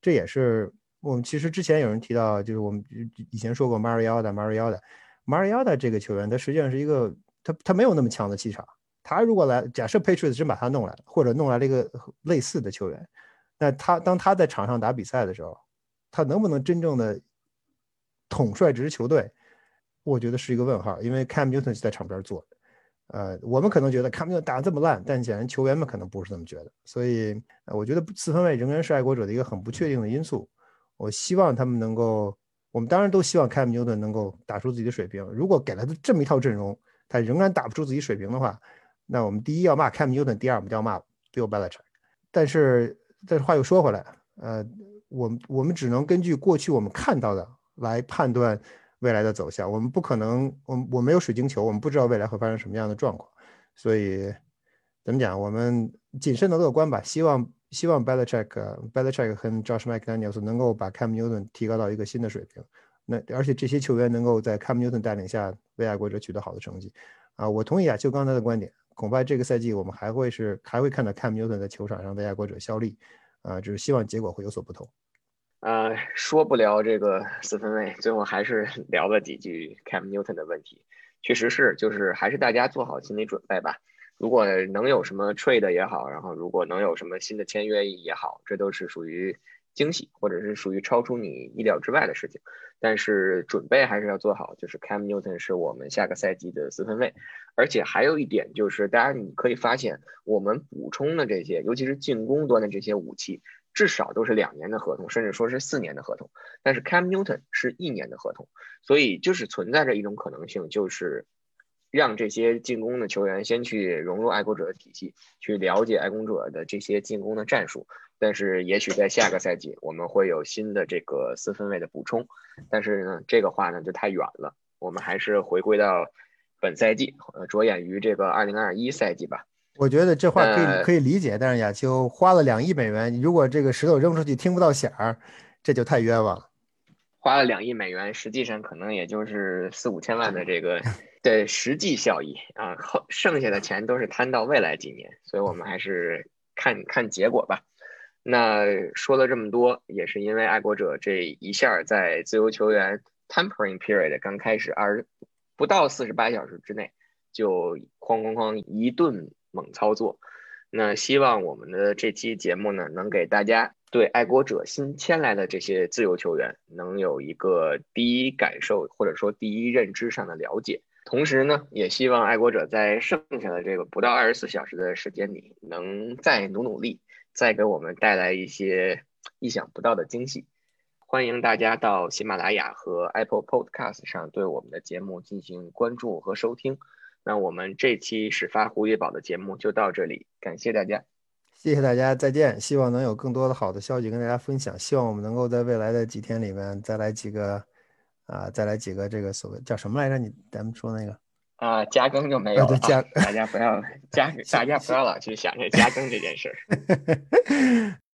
这也是。我们其实之前有人提到，就是我们以前说过 Mariota，Mariota，Mariota 这个球员，他实际上是一个他他没有那么强的气场。他如果来，假设 Patriots 真把他弄来了，或者弄来了一个类似的球员，那他当他在场上打比赛的时候，他能不能真正的统帅这支球队？我觉得是一个问号，因为 Cam Newton 就在场边做。呃，我们可能觉得 Cam Newton 打这么烂，但显然球员们可能不是这么觉得。所以，我觉得四分卫仍然是爱国者的一个很不确定的因素。我希望他们能够，我们当然都希望 Cam Newton 能够打出自己的水平。如果给了他这么一套阵容，他仍然打不出自己水平的话，那我们第一要骂 Cam Newton，第二我们就要骂 Bill Belichick。但是，但是话又说回来，呃，我们我们只能根据过去我们看到的来判断未来的走向。我们不可能，我我没有水晶球，我们不知道未来会发生什么样的状况。所以，怎么讲？我们谨慎的乐观吧，希望。希望 Belichick、Belichick 和 Josh McDaniels 能够把 Cam Newton 提高到一个新的水平。那而且这些球员能够在 Cam Newton 带领下为爱国者取得好的成绩。啊，我同意啊，就刚才的观点，恐怕这个赛季我们还会是还会看到 Cam Newton 在球场上为爱国者效力。啊，只是希望结果会有所不同。呃，说不聊这个 四分卫，最后还是 聊了几句 Cam Newton 的问题。确实是，就是还是大家做好心理准备吧。如果能有什么 trade 也好，然后如果能有什么新的签约也好，这都是属于惊喜，或者是属于超出你意料之外的事情。但是准备还是要做好，就是 Cam Newton 是我们下个赛季的四分卫。而且还有一点就是，大家你可以发现，我们补充的这些，尤其是进攻端的这些武器。至少都是两年的合同，甚至说是四年的合同。但是 Cam Newton 是一年的合同，所以就是存在着一种可能性，就是让这些进攻的球员先去融入爱国者的体系，去了解爱国者的这些进攻的战术。但是也许在下个赛季我们会有新的这个四分位的补充。但是呢，这个话呢就太远了，我们还是回归到本赛季，呃，着眼于这个二零二一赛季吧。我觉得这话可以可以理解，但是亚秋花了两亿美元，如果这个石头扔出去听不到响儿，这就太冤枉了。花了两亿美元，实际上可能也就是四五千万的这个 的实际效益啊，后剩下的钱都是摊到未来几年，所以我们还是看看结果吧。那说了这么多，也是因为爱国者这一下在自由球员 tempering period 刚开始二不到四十八小时之内，就哐哐哐一顿。猛操作，那希望我们的这期节目呢，能给大家对爱国者新签来的这些自由球员能有一个第一感受或者说第一认知上的了解。同时呢，也希望爱国者在剩下的这个不到二十四小时的时间里，能再努努力，再给我们带来一些意想不到的惊喜。欢迎大家到喜马拉雅和 Apple Podcast 上对我们的节目进行关注和收听。那我们这期始发胡月宝的节目就到这里，感谢大家，谢谢大家，再见。希望能有更多的好的消息跟大家分享。希望我们能够在未来的几天里面再来几个啊，再来几个这个所谓叫什么来着？你咱们说那个啊，加更就没有了。加大家不要加，大家不要老去想着加更这件事儿。